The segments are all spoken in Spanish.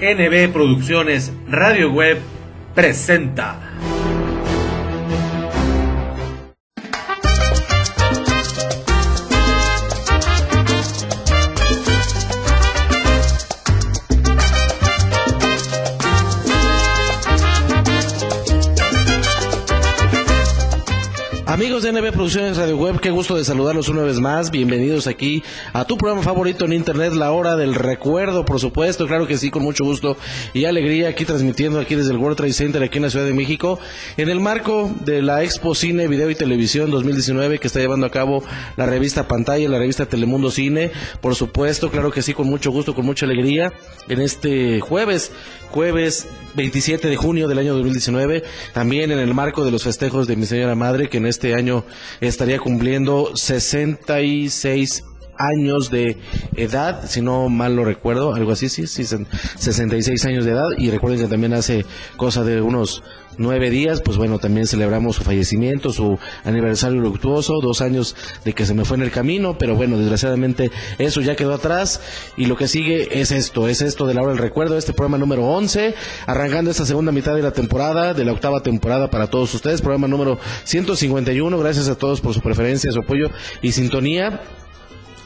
NB Producciones Radio Web presenta. Amigos de NB Producciones Radio Web, qué gusto de saludarlos una vez más. Bienvenidos aquí a tu programa favorito en Internet, La Hora del Recuerdo, por supuesto. Claro que sí, con mucho gusto y alegría aquí transmitiendo aquí desde el World Trade Center aquí en la Ciudad de México, en el marco de la Expo Cine, Video y Televisión 2019 que está llevando a cabo la revista Pantalla, la revista Telemundo Cine. Por supuesto, claro que sí, con mucho gusto, con mucha alegría. En este jueves, jueves 27 de junio del año 2019, también en el marco de los festejos de mi señora madre, que en este año estaría cumpliendo 66 años de edad, si no mal lo recuerdo, algo así, sí, sí, 66 años de edad, y recuerden que también hace cosa de unos nueve días, pues bueno, también celebramos su fallecimiento, su aniversario luctuoso, dos años de que se me fue en el camino, pero bueno, desgraciadamente eso ya quedó atrás y lo que sigue es esto, es esto de la hora del recuerdo, este programa número 11, arrancando esta segunda mitad de la temporada, de la octava temporada para todos ustedes, programa número 151, gracias a todos por su preferencia, su apoyo y sintonía.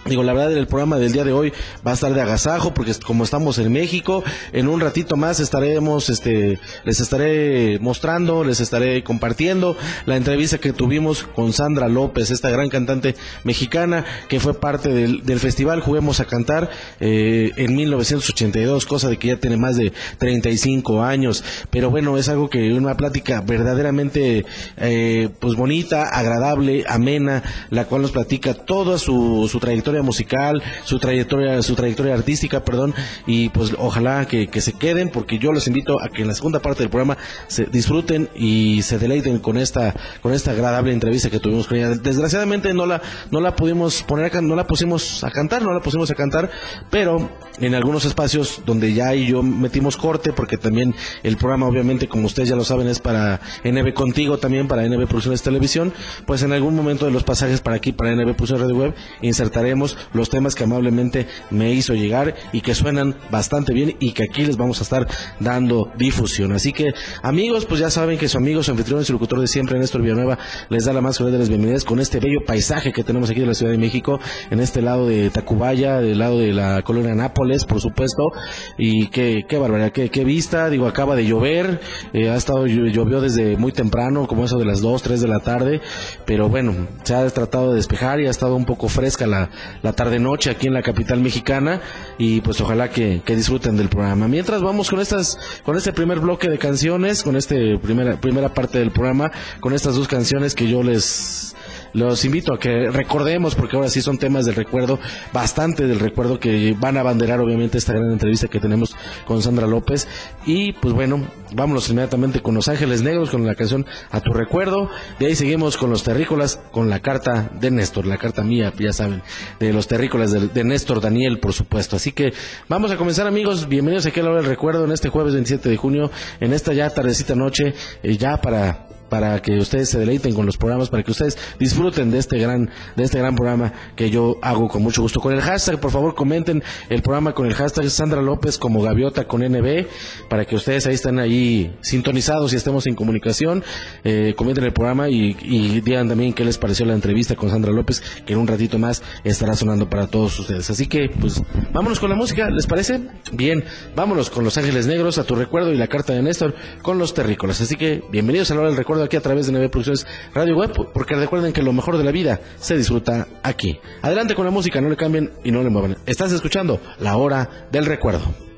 Digo, la verdad, el programa del día de hoy va a estar de agasajo porque como estamos en México, en un ratito más estaremos, este, les estaré mostrando, les estaré compartiendo la entrevista que tuvimos con Sandra López, esta gran cantante mexicana que fue parte del, del festival Juguemos a Cantar eh, en 1982, cosa de que ya tiene más de 35 años. Pero bueno, es algo que una plática verdaderamente, eh, pues bonita, agradable, amena, la cual nos platica toda su, su trayectoria musical, su trayectoria, su trayectoria artística, perdón, y pues ojalá que, que, se queden, porque yo los invito a que en la segunda parte del programa se disfruten y se deleiten con esta, con esta agradable entrevista que tuvimos con ella. Desgraciadamente no la, no la pudimos poner acá, no la pusimos a cantar, no la pusimos a cantar, pero en algunos espacios donde ya y yo metimos corte, porque también el programa obviamente, como ustedes ya lo saben, es para NB Contigo también, para NB Producciones Televisión, pues en algún momento de los pasajes para aquí, para NB Producciones Radio Web, insertaremos los temas que amablemente me hizo llegar y que suenan bastante bien y que aquí les vamos a estar dando difusión. Así que, amigos, pues ya saben que su amigo, su anfitrión su locutor de siempre, Néstor Villanueva, les da la más cordial de las bienvenidas con este bello paisaje que tenemos aquí de la Ciudad de México, en este lado de Tacubaya, del lado de la colonia Nápoles, por supuesto, y qué, qué barbaridad, qué, qué vista, digo, acaba de llover, eh, ha estado, llovió desde muy temprano, como eso de las 2, 3 de la tarde, pero bueno, se ha tratado de despejar y ha estado un poco fresca la, la tarde-noche aquí en la capital mexicana y pues ojalá que, disfruten del programa. Mientras vamos con estas, con este primer bloque de canciones, con este primera, primera parte del programa, con estas dos canciones que yo les los invito a que recordemos, porque ahora sí son temas del recuerdo, bastante del recuerdo que van a abanderar obviamente esta gran entrevista que tenemos con Sandra López. Y pues bueno, vámonos inmediatamente con Los Ángeles Negros, con la canción A tu recuerdo. De ahí seguimos con los terrícolas, con la carta de Néstor, la carta mía, ya saben, de los terrícolas de, de Néstor Daniel, por supuesto. Así que vamos a comenzar amigos, bienvenidos aquí a la hora del recuerdo en este jueves 27 de junio, en esta ya tardecita noche, eh, ya para para que ustedes se deleiten con los programas, para que ustedes disfruten de este gran, de este gran programa que yo hago con mucho gusto. Con el hashtag, por favor, comenten el programa con el hashtag Sandra López como Gaviota con NB, para que ustedes ahí estén ahí sintonizados y estemos en comunicación. Eh, comenten el programa y, y digan también qué les pareció la entrevista con Sandra López, que en un ratito más estará sonando para todos ustedes. Así que, pues, vámonos con la música, ¿les parece? Bien, vámonos con Los Ángeles Negros, a tu recuerdo y la carta de Néstor con los terrícolas. Así que, bienvenidos a la hora del recuerdo aquí a través de NB Producciones Radio Web, porque recuerden que lo mejor de la vida se disfruta aquí. Adelante con la música, no le cambien y no le muevan. Estás escuchando La Hora del Recuerdo.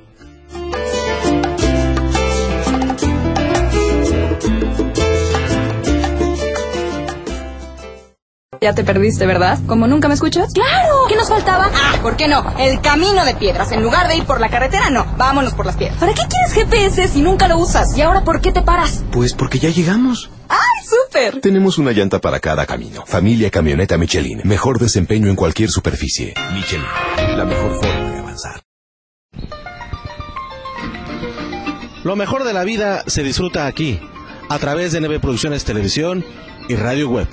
Ya te perdiste, ¿verdad? ¿Como nunca me escuchas? ¡Claro! ¿Qué nos faltaba? Ah, ¿por qué no? El camino de piedras. En lugar de ir por la carretera, no. Vámonos por las piedras. ¿Para qué quieres GPS si nunca lo usas? ¿Y ahora por qué te paras? Pues porque ya llegamos. ¡Ay, súper! Tenemos una llanta para cada camino. Familia Camioneta Michelin. Mejor desempeño en cualquier superficie. Michelin. La mejor forma de avanzar. Lo mejor de la vida se disfruta aquí, a través de NB Producciones Televisión y Radio Web.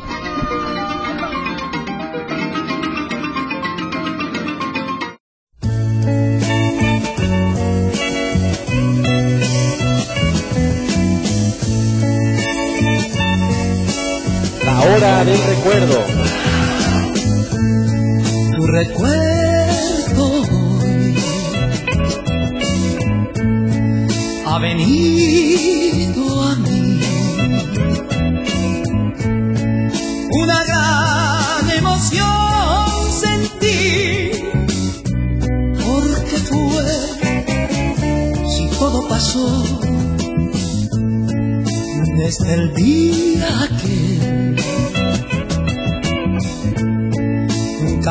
Recuerdo. Tu recuerdo ha venido a mí. Una gran emoción sentí porque fue si todo pasó desde el día que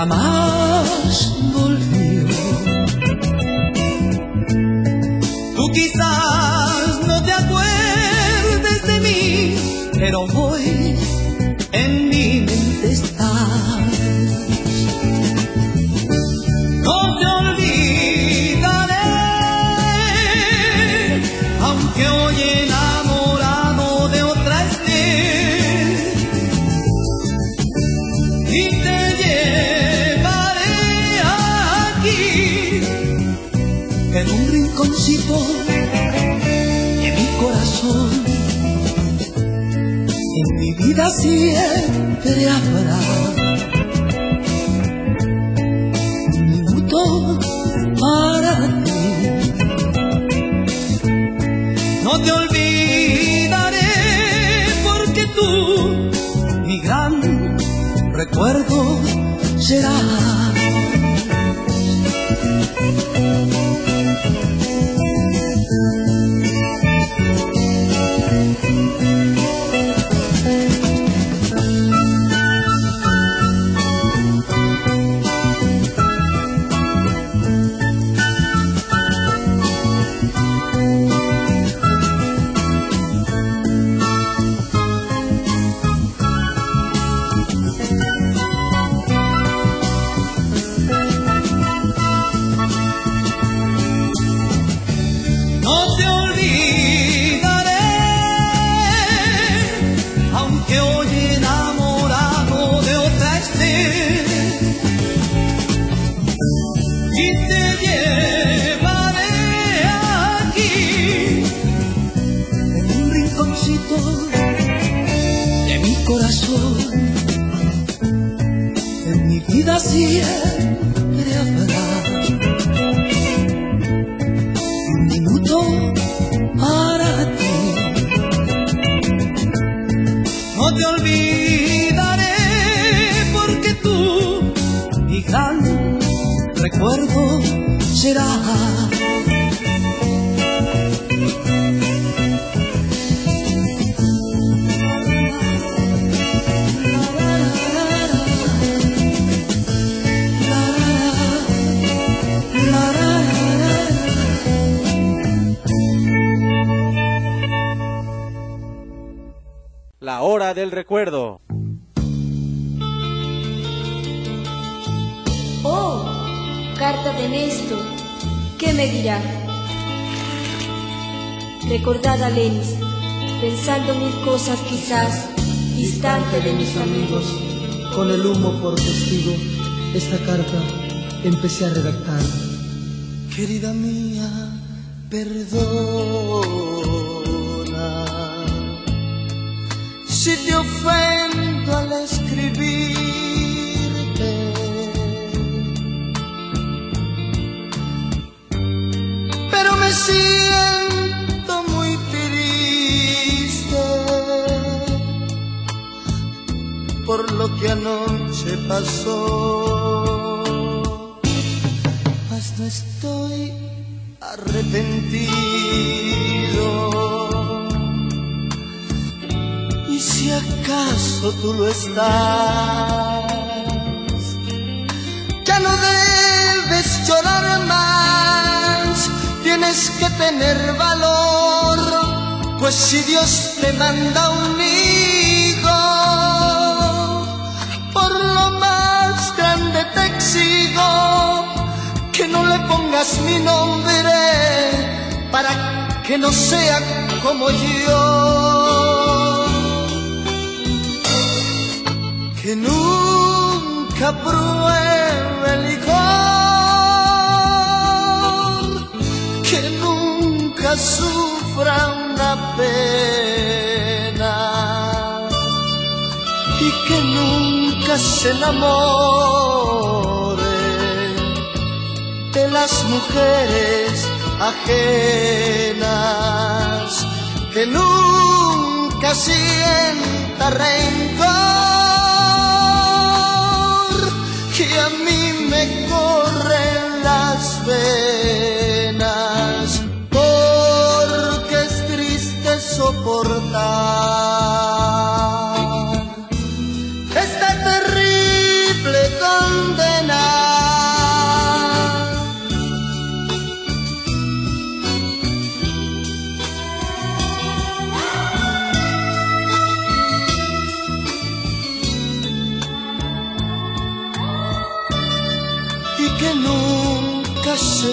nunca siempre habrá un minuto para ti. No te olvidaré porque tú, mi gran recuerdo, serás. De Néstor. ¿Qué me dirá? Recordad a Lenis, pensando mil cosas quizás, distante de mis amigos. Con el humo por testigo, esta carta empecé a redactar. Querida mía, perdona si te ofendo al escribirte. Que anoche pasó. Mas no estoy arrepentido. Y si acaso tú lo estás, ya no debes llorar más, tienes que tener valor, pues si Dios te manda un que no le pongas mi nombre para que no sea como yo. Que nunca pruebe el licor, que nunca sufra una pena y que nunca se enamore las mujeres ajenas, que nunca sienta rencor, que a mí me corren las venas, porque es triste soportar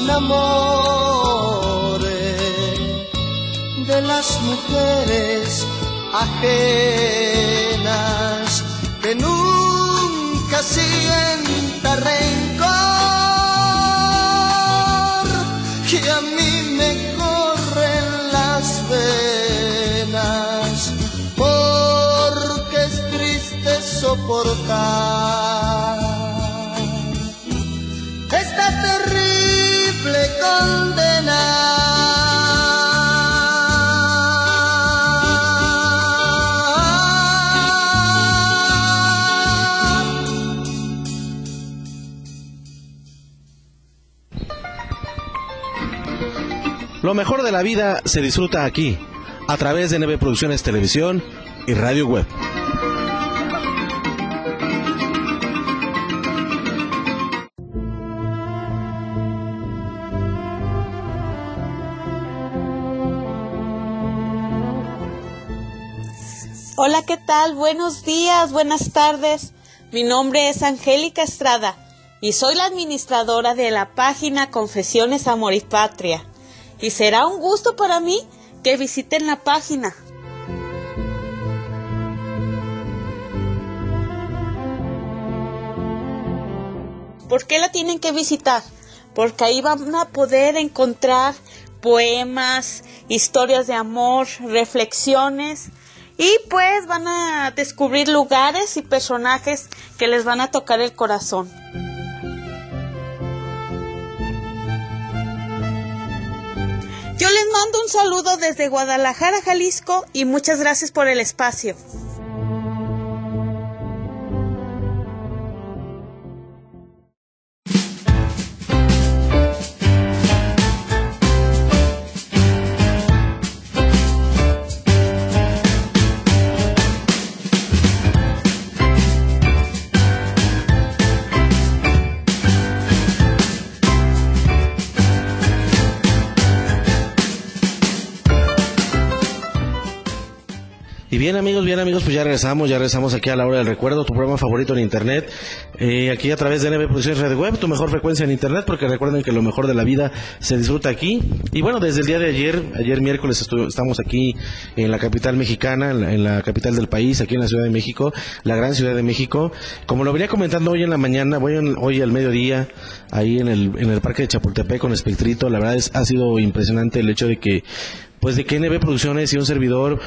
enamore de las mujeres ajenas, que nunca sienta rencor, Lo mejor de la vida se disfruta aquí, a través de NB Producciones Televisión y Radio Web. Hola, ¿qué tal? Buenos días, buenas tardes. Mi nombre es Angélica Estrada y soy la administradora de la página Confesiones Amor y Patria. Y será un gusto para mí que visiten la página. ¿Por qué la tienen que visitar? Porque ahí van a poder encontrar poemas, historias de amor, reflexiones y pues van a descubrir lugares y personajes que les van a tocar el corazón. Yo les mando un saludo desde Guadalajara, Jalisco y muchas gracias por el espacio. Bien amigos, bien amigos, pues ya regresamos, ya regresamos aquí a la hora del recuerdo, tu programa favorito en internet, eh, aquí a través de NB Producciones Radio Web, tu mejor frecuencia en internet, porque recuerden que lo mejor de la vida se disfruta aquí. Y bueno, desde el día de ayer, ayer miércoles estamos aquí en la capital mexicana, en la, en la capital del país, aquí en la Ciudad de México, la gran Ciudad de México. Como lo venía comentando hoy en la mañana, voy en- hoy al mediodía, ahí en el, en el parque de Chapultepec con Espectrito, la verdad es, ha sido impresionante el hecho de que pues de que NB Producciones y un servidor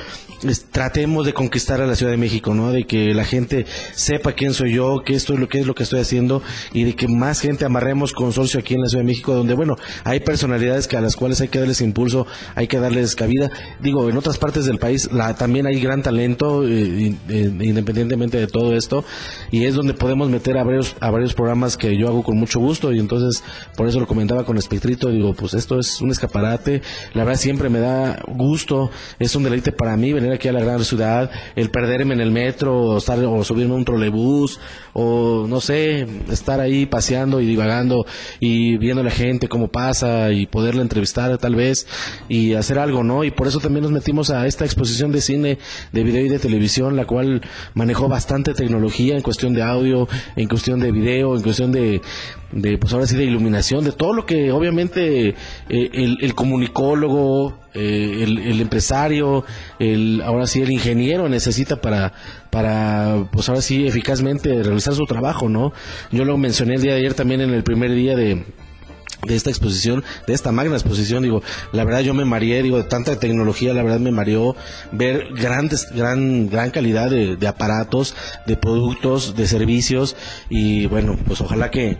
tratemos de conquistar a la Ciudad de México, ¿no? De que la gente sepa quién soy yo, qué esto es lo que es lo que estoy haciendo y de que más gente amarremos consorcio aquí en la Ciudad de México, donde bueno, hay personalidades que a las cuales hay que darles impulso, hay que darles cabida. Digo, en otras partes del país la, también hay gran talento, eh, eh, independientemente de todo esto, y es donde podemos meter a varios, a varios programas que yo hago con mucho gusto, y entonces por eso lo comentaba con Espectrito, digo, pues esto es un escaparate, la verdad siempre me da gusto, es un deleite para mí venir aquí a la gran ciudad, el perderme en el metro, o, estar, o subirme a un trolebús, o no sé, estar ahí paseando y divagando y viendo a la gente cómo pasa y poderla entrevistar tal vez y hacer algo, ¿no? Y por eso también nos metimos a esta exposición de cine, de video y de televisión, la cual manejó bastante tecnología en cuestión de audio, en cuestión de video, en cuestión de, de pues ahora sí de iluminación, de todo lo que obviamente eh, el, comunicólogo, eh, el, el empresario, el ahora sí el ingeniero necesita para para pues ahora sí eficazmente realizar su trabajo, ¿no? Yo lo mencioné el día de ayer también en el primer día de de esta exposición, de esta magna exposición, digo, la verdad yo me mareé, digo, de tanta tecnología, la verdad me mareó ver grandes, gran, gran calidad de aparatos, de productos, de servicios, y bueno, pues ojalá que,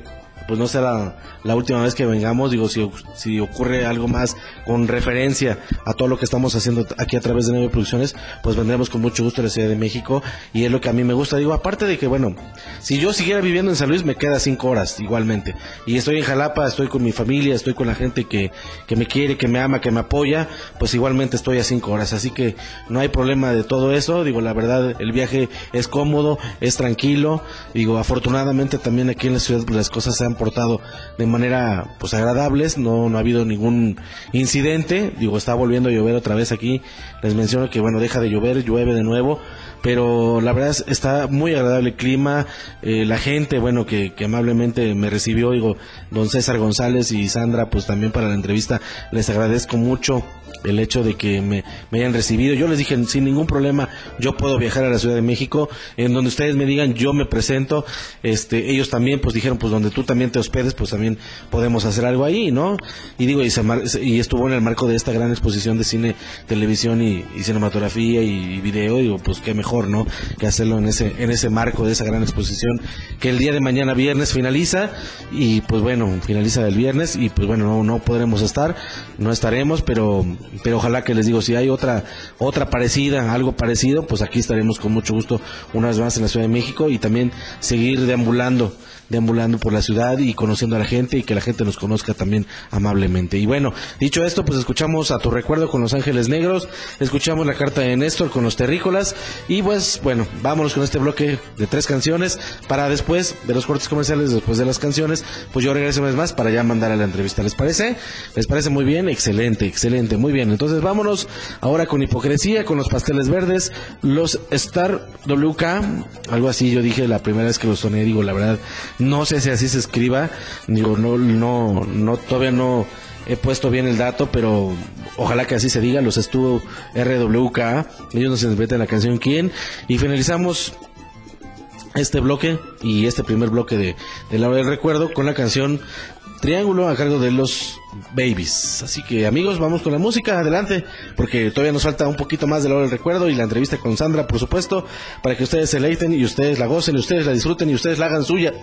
pues no será la última vez que vengamos, digo, si, si ocurre algo más con referencia a todo lo que estamos haciendo aquí a través de Nueve Producciones, pues vendremos con mucho gusto a la Ciudad de México y es lo que a mí me gusta. Digo, aparte de que, bueno, si yo siguiera viviendo en San Luis, me queda cinco horas igualmente. Y estoy en Jalapa, estoy con mi familia, estoy con la gente que, que me quiere, que me ama, que me apoya, pues igualmente estoy a cinco horas. Así que no hay problema de todo eso. Digo, la verdad, el viaje es cómodo, es tranquilo. Digo, afortunadamente también aquí en la ciudad pues, las cosas se han portado de manera pues agradables, no, no ha habido ningún incidente, digo, está volviendo a llover otra vez aquí, les menciono que bueno, deja de llover, llueve de nuevo, pero la verdad está muy agradable el clima, eh, la gente, bueno, que, que, amablemente me recibió, digo, don César González y Sandra, pues también para la entrevista, les agradezco mucho el hecho de que me, me, hayan recibido. Yo les dije, sin ningún problema, yo puedo viajar a la Ciudad de México, en donde ustedes me digan, yo me presento, este, ellos también, pues dijeron, pues donde tú también te hospedes, pues también podemos hacer algo ahí, ¿no? Y digo, y, se, y estuvo en el marco de esta gran exposición de cine, televisión y, y cinematografía y, y, video, digo, pues qué mejor, ¿no? Que hacerlo en ese, en ese marco de esa gran exposición, que el día de mañana viernes finaliza, y pues bueno, finaliza el viernes, y pues bueno, no, no podremos estar, no estaremos, pero pero ojalá que les digo, si hay otra, otra parecida, algo parecido, pues aquí estaremos con mucho gusto una vez más en la Ciudad de México y también seguir deambulando deambulando por la ciudad y conociendo a la gente y que la gente nos conozca también amablemente. Y bueno, dicho esto, pues escuchamos a tu recuerdo con Los Ángeles Negros, escuchamos la carta de Néstor con los terrícolas y pues bueno, vámonos con este bloque de tres canciones para después de los cortes comerciales, después de las canciones, pues yo regreso una vez más para ya mandar a la entrevista. ¿Les parece? ¿Les parece muy bien? Excelente, excelente, muy bien. Entonces vámonos ahora con hipocresía, con los pasteles verdes, los Star WK, algo así yo dije la primera vez que los soné, digo la verdad, no sé si así se escriba, digo, no, no, no, todavía no he puesto bien el dato, pero ojalá que así se diga, los estuvo RWK, ellos nos interpretan la canción ¿Quién? Y finalizamos este bloque y este primer bloque de, de la hora del recuerdo con la canción Triángulo a cargo de los Babies. Así que amigos, vamos con la música, adelante, porque todavía nos falta un poquito más de la hora del recuerdo y la entrevista con Sandra, por supuesto, para que ustedes se leiten y ustedes la gocen y ustedes la disfruten y ustedes la hagan suya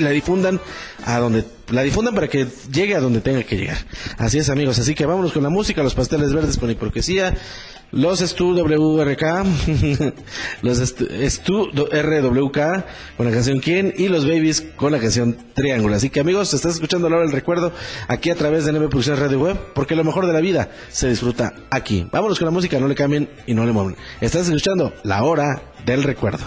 y la difundan a donde la difundan para que llegue a donde tenga que llegar. Así es, amigos. Así que vámonos con la música, los pasteles verdes con hipocresía, los Stu WRK, los Stu RWK con la canción Quién y los Babies con la canción Triángulo. Así que, amigos, estás escuchando la hora del recuerdo aquí a través de NB Producciones Radio Web, porque lo mejor de la vida se disfruta aquí. Vámonos con la música, no le cambien y no le muevan. Estás escuchando la hora del recuerdo.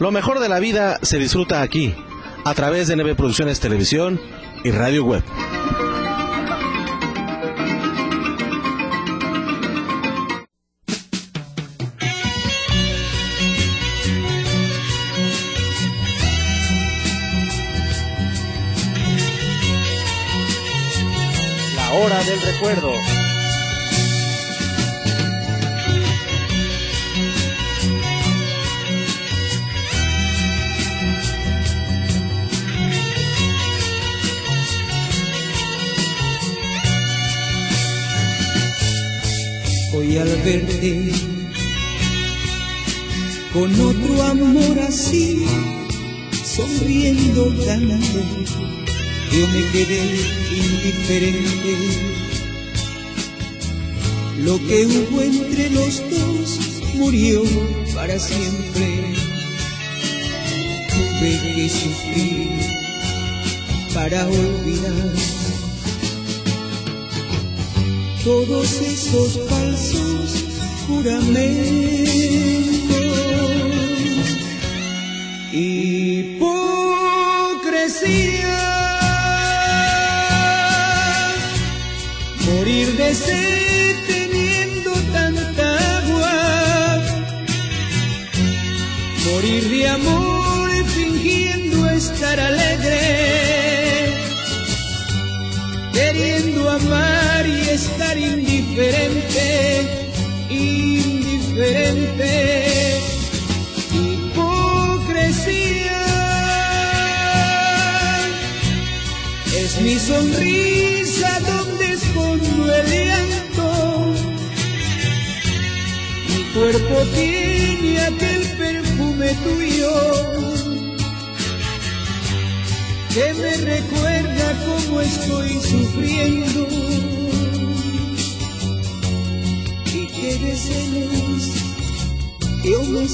Lo mejor de la vida se disfruta aquí, a través de NB Producciones Televisión y Radio Web. La hora del recuerdo. Hoy al verte con otro amor así, sonriendo tanto, yo me quedé indiferente. Lo que hubo entre los dos murió para siempre. Tuve que sufrir para olvidar todos esos falsos juramentos. Hipocresía, morir de sed teniendo tanta agua, morir de amor fingiendo estar alegre, indiferente. Hipocresía es mi sonrisa donde escondo el llanto. Mi cuerpo tiene aquel perfume tuyo que me recuerda cómo estoy sufriendo y que de celos yo me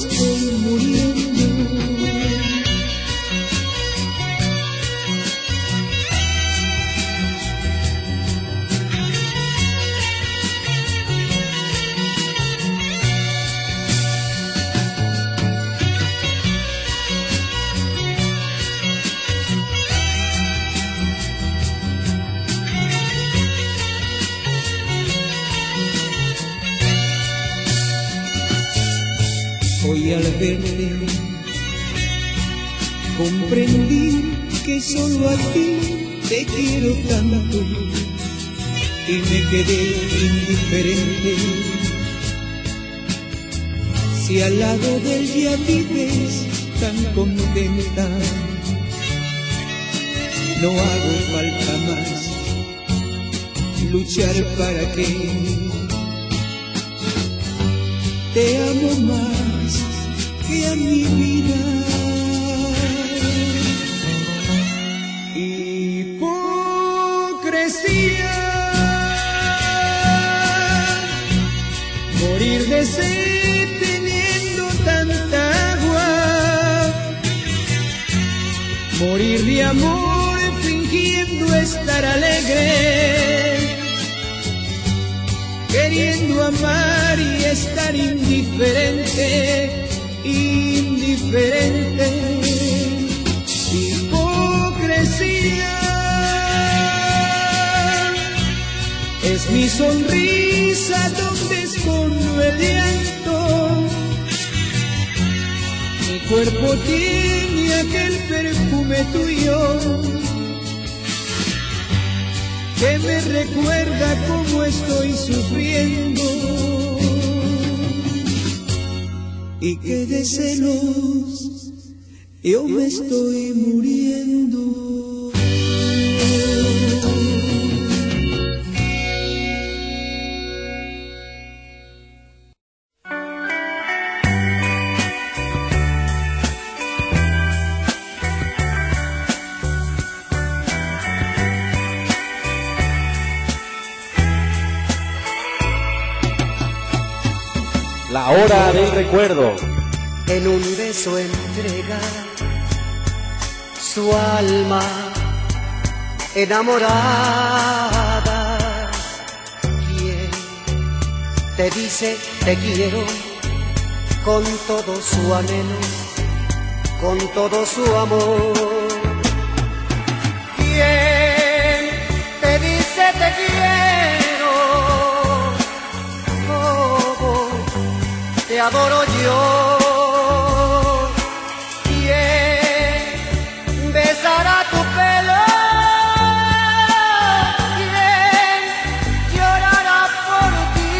verte comprendí que solo a ti te quiero tanto y me quedé indiferente. Si al lado de él ya vives tan contenta, no hago falta más luchar para que te amo más que a mi vida. Hipocresía, morir de sed teniendo tanta agua, morir de amor fingiendo estar alegre. Queriendo amar y estar indiferente, indiferente. Hipocresía es mi sonrisa donde escondo el. Mi cuerpo tiene aquel perfume tuyo que me recuerda cómo estoy sufriendo y que de celos yo me estoy muriendo. Recuerdo. en un beso entrega su alma enamorada. ¿Quién te dice te quiero con todo su anhelo, con todo su amor? ¿Quién te adoro yo. ¿Quién besará tu pelo? ¿Quién llorará por ti?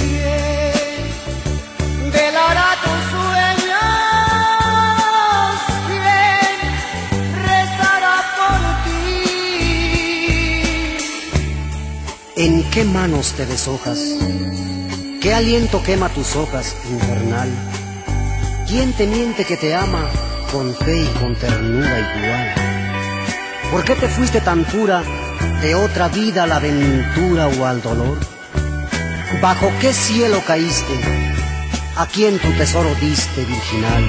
¿Quién velará tus sueños? ¿Quién rezará por ti? ¿En qué manos te deshojas? ¿Qué aliento quema tus hojas, infernal? ¿Quién te miente que te ama con fe y con ternura igual? ¿Por qué te fuiste tan pura de otra vida a la aventura o al dolor? ¿Bajo qué cielo caíste? ¿A quién tu tesoro diste, virginal?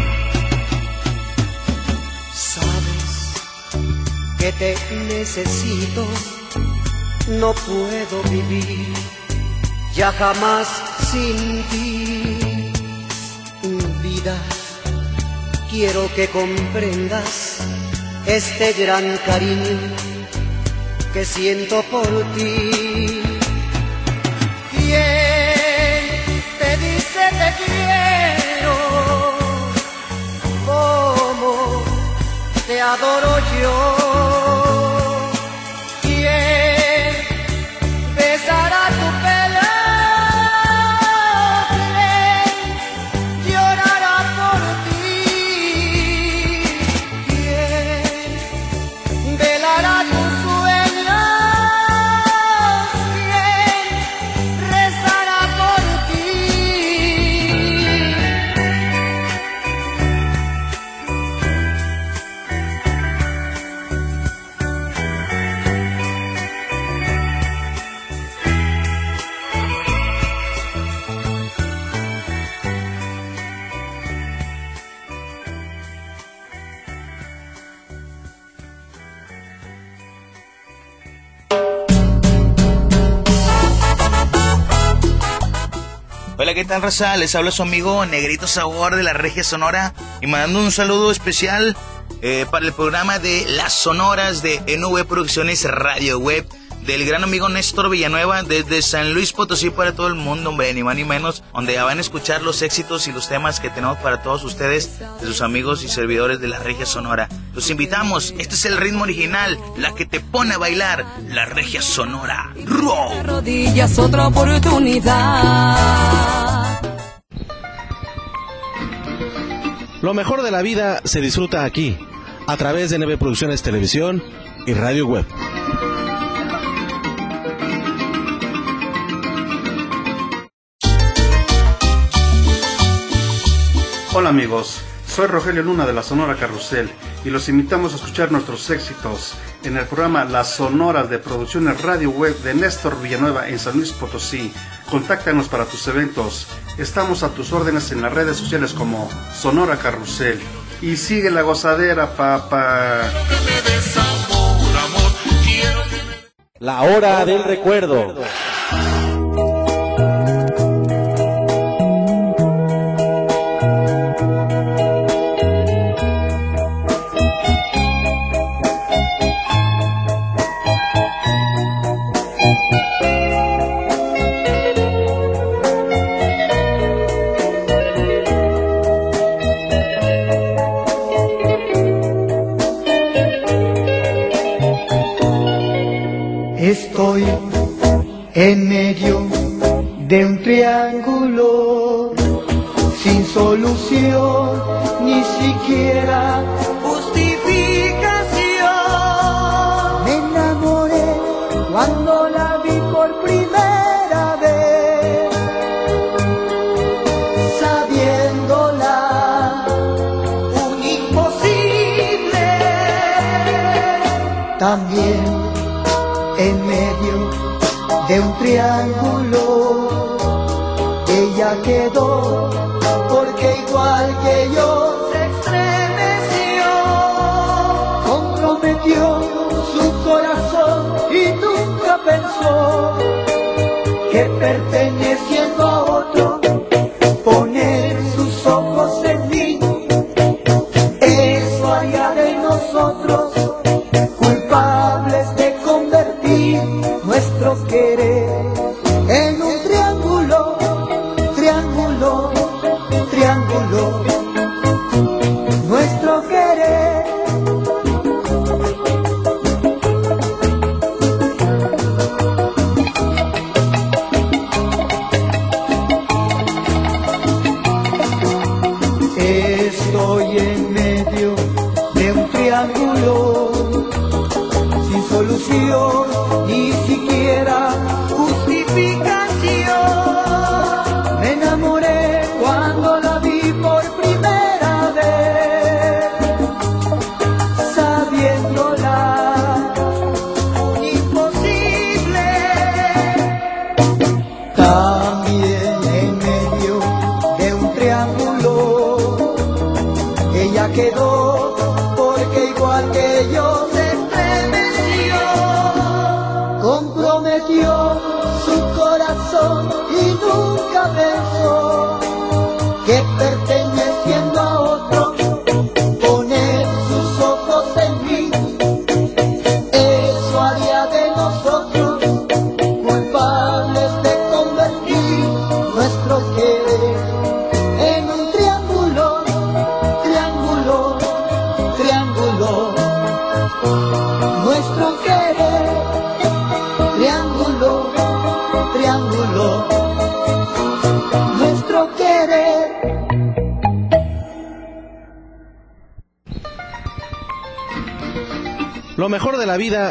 Sabes que te necesito no puedo vivir ya jamás sin ti. Vida, quiero que comprendas este gran cariño que siento por ti. ¿Quién te dice te quiero? ¿Cómo te adoro yo? Tal, raza? Les habla su amigo Negrito Sabor de la Regia Sonora y mandando un saludo especial eh, para el programa de Las Sonoras de NV Producciones Radio Web del gran amigo Néstor Villanueva desde San Luis Potosí para todo el mundo, hombre, ni más ni menos, donde ya van a escuchar los éxitos y los temas que tenemos para todos ustedes, de sus amigos y servidores de la Regia Sonora. Los invitamos, este es el ritmo original, la que te pone a bailar, la Regia Sonora. Rodillas, otra oportunidad. Lo mejor de la vida se disfruta aquí, a través de NB Producciones Televisión y Radio Web. Hola amigos, soy Rogelio Luna de la Sonora Carrusel y los invitamos a escuchar nuestros éxitos en el programa Las Sonoras de Producciones Radio Web de Néstor Villanueva en San Luis Potosí. Contáctanos para tus eventos. Estamos a tus órdenes en las redes sociales como Sonora Carrusel. Y sigue la gozadera, papá. La hora del recuerdo. En medio de un triángulo sin solución ni siquiera justificación. Me enamoré cuando la vi por primera vez, sabiéndola un imposible. También en medio de un triángulo. Ella quedó porque igual que yo se estremeció, comprometió su corazón y nunca pensó que perteneciendo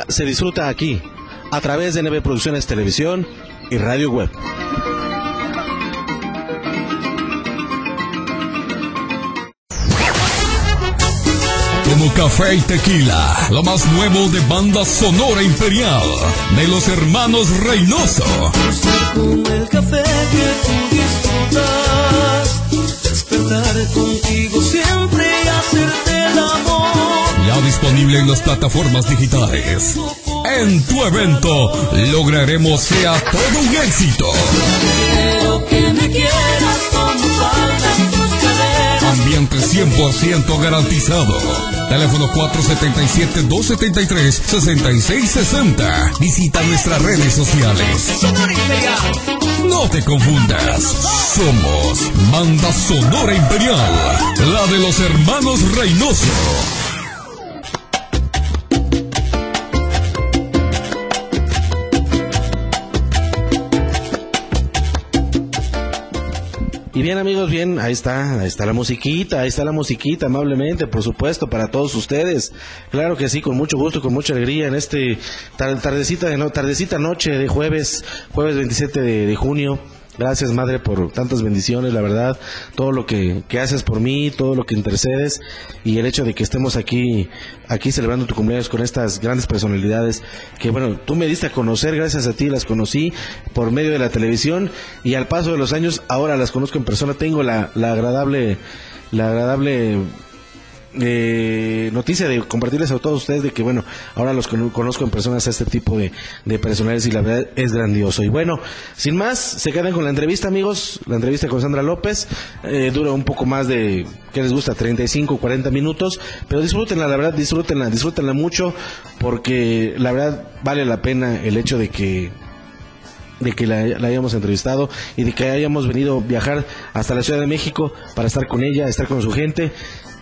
se disfruta aquí, a través de NB Producciones Televisión y Radio Web. Como café y tequila, lo más nuevo de banda sonora imperial de los hermanos Reynoso. Como el café que tú disfrutas, despertar contigo siempre en las plataformas digitales. En tu evento lograremos sea todo un éxito. Que. Ambiente 100% garantizado. Teléfono 477-273-6660. Visita nuestras redes sociales. No te confundas. Somos Banda Sonora Imperial. La de los hermanos Reynoso. Y bien amigos, bien, ahí está, ahí está la musiquita, ahí está la musiquita, amablemente, por supuesto, para todos ustedes. Claro que sí, con mucho gusto, con mucha alegría en este tar- tardecita, de no, tardecita noche de jueves, jueves 27 de, de junio. Gracias, Madre, por tantas bendiciones, la verdad, todo lo que, que haces por mí, todo lo que intercedes y el hecho de que estemos aquí, aquí celebrando tu cumpleaños con estas grandes personalidades que, bueno, tú me diste a conocer, gracias a ti las conocí por medio de la televisión y al paso de los años ahora las conozco en persona. Tengo la, la agradable, la agradable eh, noticia de compartirles a todos ustedes de que bueno ahora los cono- conozco en personas a este tipo de, de personales y la verdad es grandioso. Y bueno sin más se quedan con la entrevista amigos. La entrevista con Sandra López eh, dura un poco más de ¿qué les gusta? 35 40 minutos pero disfrútenla la verdad disfrútenla disfrútenla mucho porque la verdad vale la pena el hecho de que de que la, la hayamos entrevistado y de que hayamos venido a viajar hasta la Ciudad de México para estar con ella, estar con su gente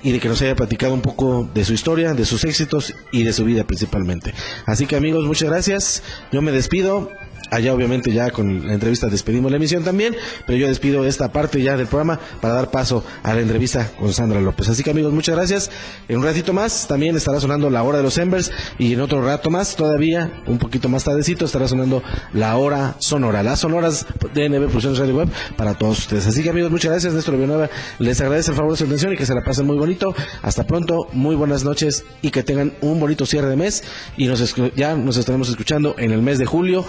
y de que nos haya platicado un poco de su historia, de sus éxitos y de su vida principalmente. Así que amigos, muchas gracias. Yo me despido. Allá obviamente ya con la entrevista despedimos la emisión también, pero yo despido esta parte ya del programa para dar paso a la entrevista con Sandra López. Así que amigos, muchas gracias. En un ratito más también estará sonando la hora de los Embers y en otro rato más todavía, un poquito más tardecito, estará sonando la hora sonora, las sonoras de NB Producciones Radio Web para todos ustedes. Así que amigos, muchas gracias. Néstor Villanueva les agradece el favor de su atención y que se la pasen muy bonito. Hasta pronto, muy buenas noches y que tengan un bonito cierre de mes y nos ya nos estaremos escuchando en el mes de julio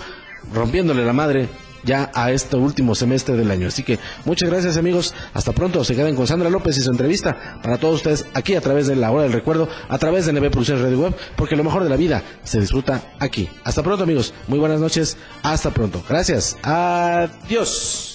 rompiéndole la madre ya a este último semestre del año. Así que muchas gracias amigos, hasta pronto, se quedan con Sandra López y su entrevista para todos ustedes aquí a través de la hora del recuerdo, a través de NB Producciones Radio Web, porque lo mejor de la vida se disfruta aquí. Hasta pronto amigos, muy buenas noches, hasta pronto. Gracias, adiós.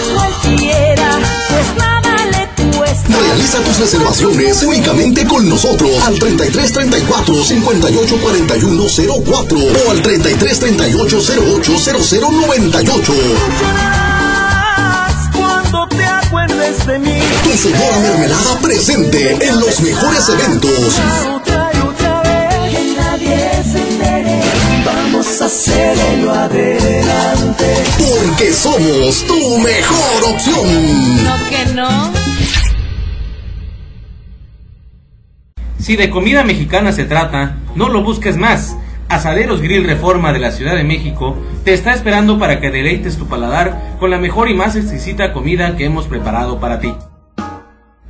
Realiza tus reservaciones únicamente con nosotros al 33 34 58 41 04 o al 33 38 08 00 98. Cuando te acuerdes de mí. Tu sonora mermelada presente en los mejores eventos. Otra y otra vez. Que nadie se entere. Vamos a hacerlo adelante. Porque somos tu mejor opción. No que no. Si de comida mexicana se trata, no lo busques más. Asaderos Grill Reforma de la Ciudad de México te está esperando para que deleites tu paladar con la mejor y más exquisita comida que hemos preparado para ti.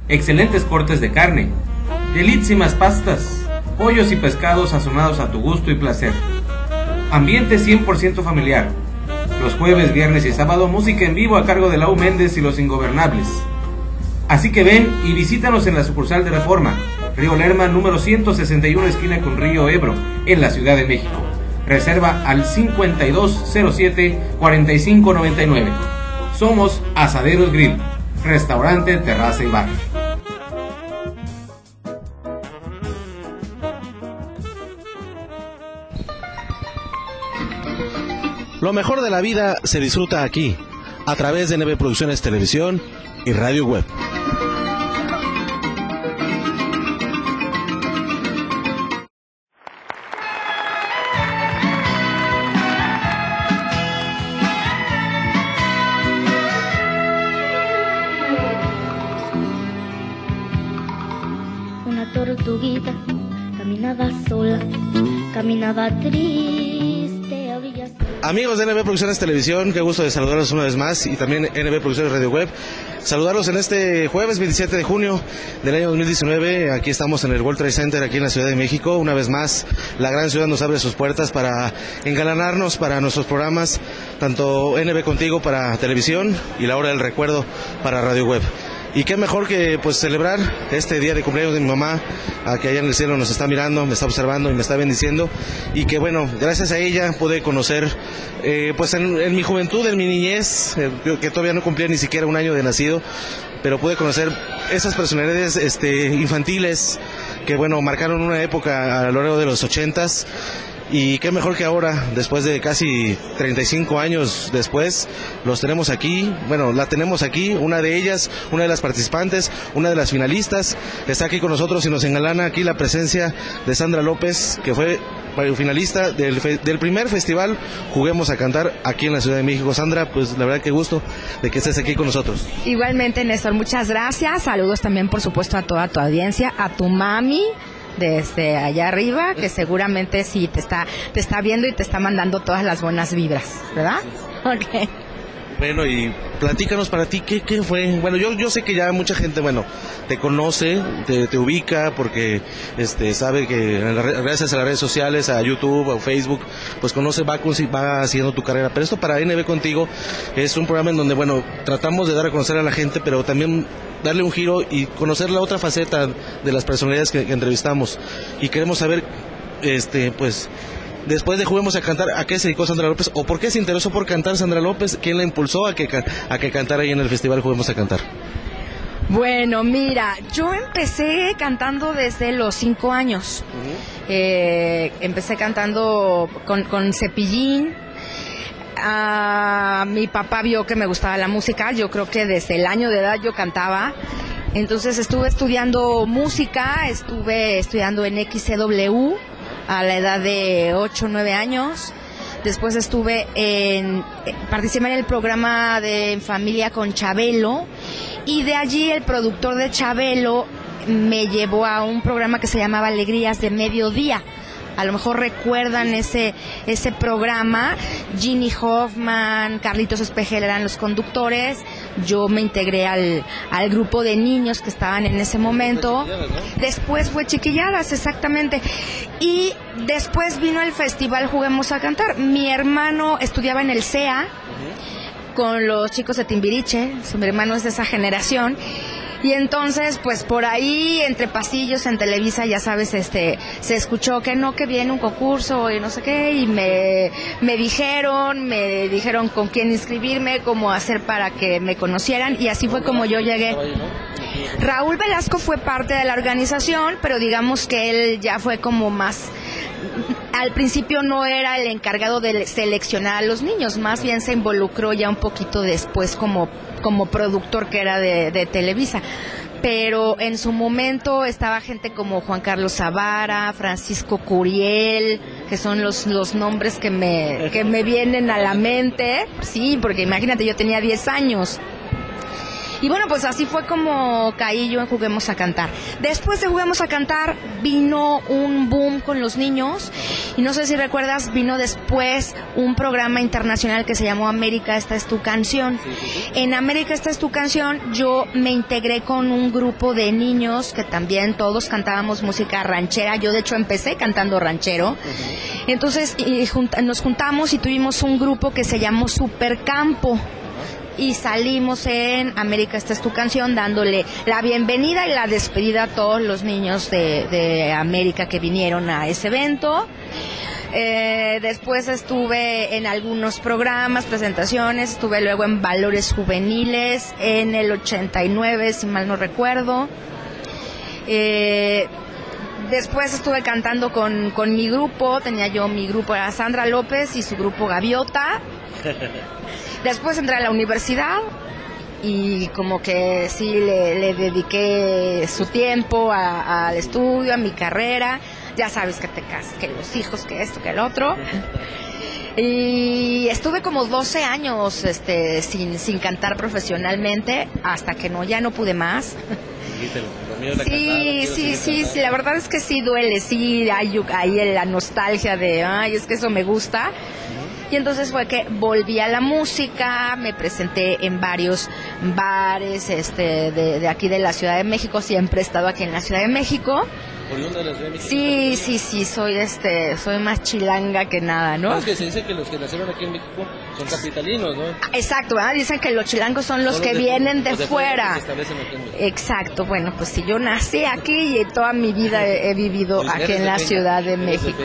Excelentes cortes de carne, delísimas pastas, pollos y pescados sazonados a tu gusto y placer. Ambiente 100% familiar. Los jueves, viernes y sábado música en vivo a cargo de Lau Méndez y los Ingobernables. Así que ven y visítanos en la sucursal de Reforma, Río Lerma, número 161, esquina con Río Ebro, en la Ciudad de México. Reserva al 5207-4599. Somos Asaderos Grill, restaurante, terraza y bar. Lo mejor de la vida se disfruta aquí, a través de NB Producciones Televisión y Radio Web. Amigos de NB Producciones Televisión, qué gusto de saludarlos una vez más y también NB Producciones Radio Web. Saludarlos en este jueves 27 de junio del año 2019. Aquí estamos en el World Trade Center, aquí en la Ciudad de México. Una vez más, la gran ciudad nos abre sus puertas para engalanarnos para nuestros programas, tanto NB Contigo para televisión y La Hora del Recuerdo para Radio Web. Y qué mejor que pues celebrar este día de cumpleaños de mi mamá, a que allá en el cielo nos está mirando, me está observando y me está bendiciendo. Y que bueno, gracias a ella pude conocer, eh, pues en, mi juventud, en mi niñez, eh, que todavía no cumplía ni siquiera un año de nacido, pero pude conocer esas personalidades este, infantiles que bueno, marcaron una época a lo largo de los ochentas y qué mejor que ahora, después de casi 35 años después, los tenemos aquí. Bueno, la tenemos aquí, una de ellas, una de las participantes, una de las finalistas, está aquí con nosotros y nos engalana aquí la presencia de Sandra López, que fue finalista del, del primer festival Juguemos a Cantar aquí en la Ciudad de México. Sandra, pues la verdad que gusto de que estés aquí con nosotros. Igualmente, Néstor, muchas gracias. Saludos también, por supuesto, a toda tu audiencia, a tu mami desde allá arriba, que seguramente sí te está, te está viendo y te está mandando todas las buenas vibras, ¿verdad? Ok. Bueno, y platícanos para ti, ¿qué, qué fue? Bueno, yo, yo sé que ya mucha gente, bueno, te conoce, te, te ubica, porque este sabe que gracias a las redes sociales, a YouTube, a Facebook, pues conoce, va, va haciendo tu carrera. Pero esto para NB Contigo es un programa en donde, bueno, tratamos de dar a conocer a la gente, pero también darle un giro y conocer la otra faceta de las personalidades que, que entrevistamos. Y queremos saber, este, pues, después de Juguemos a Cantar, ¿a qué se dedicó Sandra López? ¿O por qué se interesó por cantar Sandra López? ¿Quién la impulsó a que, a que cantara ahí en el festival Juguemos a Cantar? Bueno, mira, yo empecé cantando desde los cinco años. Uh -huh. eh, empecé cantando con, con Cepillín. Mi papá vio que me gustaba la música. Yo creo que desde el año de edad yo cantaba. Entonces estuve estudiando música, estuve estudiando en XCW a la edad de 8 o 9 años. Después estuve en, participé en el programa de Familia con Chabelo y de allí el productor de Chabelo me llevó a un programa que se llamaba Alegrías de Mediodía. A lo mejor recuerdan ese, ese programa. Ginny Hoffman, Carlitos Espejel eran los conductores. Yo me integré al, al grupo de niños que estaban en ese momento. Después fue Chiquilladas, exactamente. Y después vino el festival Juguemos a Cantar. Mi hermano estudiaba en el CEA con los chicos de Timbiriche. Mi hermano es de esa generación. Y entonces, pues por ahí, entre pasillos en Televisa, ya sabes, este, se escuchó que no, que viene un concurso y no sé qué, y me, me dijeron, me dijeron con quién inscribirme, cómo hacer para que me conocieran, y así fue como yo llegué. Raúl Velasco fue parte de la organización, pero digamos que él ya fue como más al principio no era el encargado de seleccionar a los niños, más bien se involucró ya un poquito después como, como productor que era de, de Televisa. Pero en su momento estaba gente como Juan Carlos Zavara, Francisco Curiel, que son los, los nombres que me, que me vienen a la mente. Sí, porque imagínate, yo tenía 10 años. Y bueno, pues así fue como caí yo en Juguemos a Cantar. Después de Juguemos a Cantar vino un boom con los niños y no sé si recuerdas, vino después un programa internacional que se llamó América, esta es tu canción. En América, esta es tu canción, yo me integré con un grupo de niños que también todos cantábamos música ranchera. Yo de hecho empecé cantando ranchero. Entonces y junta, nos juntamos y tuvimos un grupo que se llamó Supercampo y salimos en América esta es tu canción dándole la bienvenida y la despedida a todos los niños de, de América que vinieron a ese evento. Eh, después estuve en algunos programas, presentaciones, estuve luego en Valores Juveniles en el 89, si mal no recuerdo. Eh, después estuve cantando con, con mi grupo, tenía yo mi grupo, era Sandra López y su grupo Gaviota. Después entré a la universidad y como que sí le, le dediqué su tiempo a- al estudio, a mi carrera. Ya sabes que te casas, que los hijos, que esto, que el otro. Y estuve como 12 años este, sin, sin cantar profesionalmente hasta que no, ya no pude más. Sí, sí, sí, sí, la verdad es que sí duele, sí, hay ahí la nostalgia de, ay, es que eso me gusta. Y entonces fue que volví a la música, me presenté en varios bares este, de, de aquí de la Ciudad de México, siempre he estado aquí en la Ciudad de México. Sí, sí, sí, soy este, soy más chilanga que nada, ¿no? Es que se dice que los que nacieron aquí en México son capitalinos, ¿no? Exacto, ¿verdad? Dicen que los chilangos son los Son que de- vienen de fuera. Exacto, bueno, pues si yo nací aquí y toda mi vida he, he vivido Pues aquí en la Peña, Ciudad de México.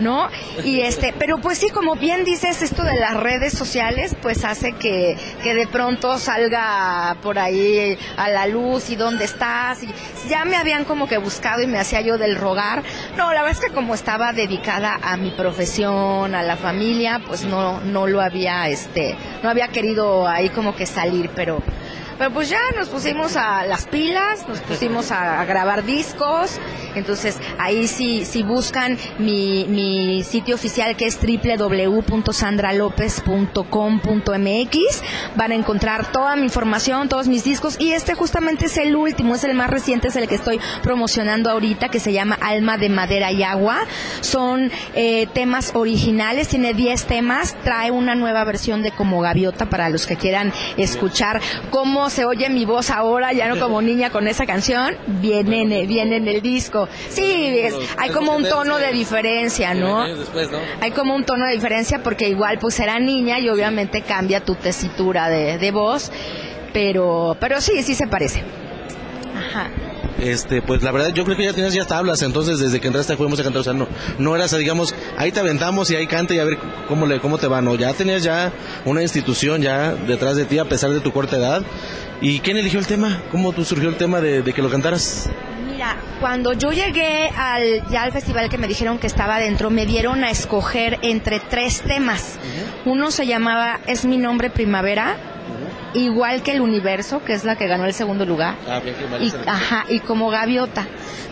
¿no? Y este, pero pues sí, como bien dices, esto de las redes sociales, pues hace que, que de pronto salga por ahí a la luz y dónde estás. Y ya me habían como que buscado y me hacía yo del rogar. No, la verdad es que como estaba dedicada a mi profesión, a la familia, pues no, no lo había, este, no había querido ahí como que salir, pero pero pues ya nos pusimos a las pilas, nos pusimos a, grabar discos. Entonces ahí sí, si buscan mi, mi sitio oficial que es www.sandralopez.com.mx, van a encontrar toda mi información, todos mis discos. Y este justamente es el último, es el más reciente, es el que estoy promocionando ahorita, que se llama Alma de Madera y Agua. Son eh, temas originales, tiene 10 temas, trae una nueva versión de Como Gaviota para los que quieran escuchar cómo se oye mi voz ahora, ya no como niña con esa canción, viene en, viene en el disco. Sí, es- hay como un tono de diferencia, ¿no? Hay como un tono de diferencia porque igual pues era niña y obviamente cambia tu tesitura de, de voz, pero, pero sí, sí se parece. Ajá. Este, pues la verdad, yo creo que ya tenías ya tablas, entonces desde que entraste Juguemos a Cantar, o sea, no, no eras, digamos, ahí te aventamos y ahí canta y a ver cómo le, cómo te va, no, ya tenías ya una institución ya detrás de ti a pesar de tu corta edad. ¿Y quién eligió el tema? ¿Cómo tú surgió el tema de que lo cantaras? Mira, cuando yo llegué al, ya al festival que me dijeron que estaba dentro, me dieron a escoger entre tres temas. Uno se llamaba Es mi nombre primavera, igual que el universo, que es la que ganó el segundo lugar. Ah, bien, Y, ajá, y como gaviota.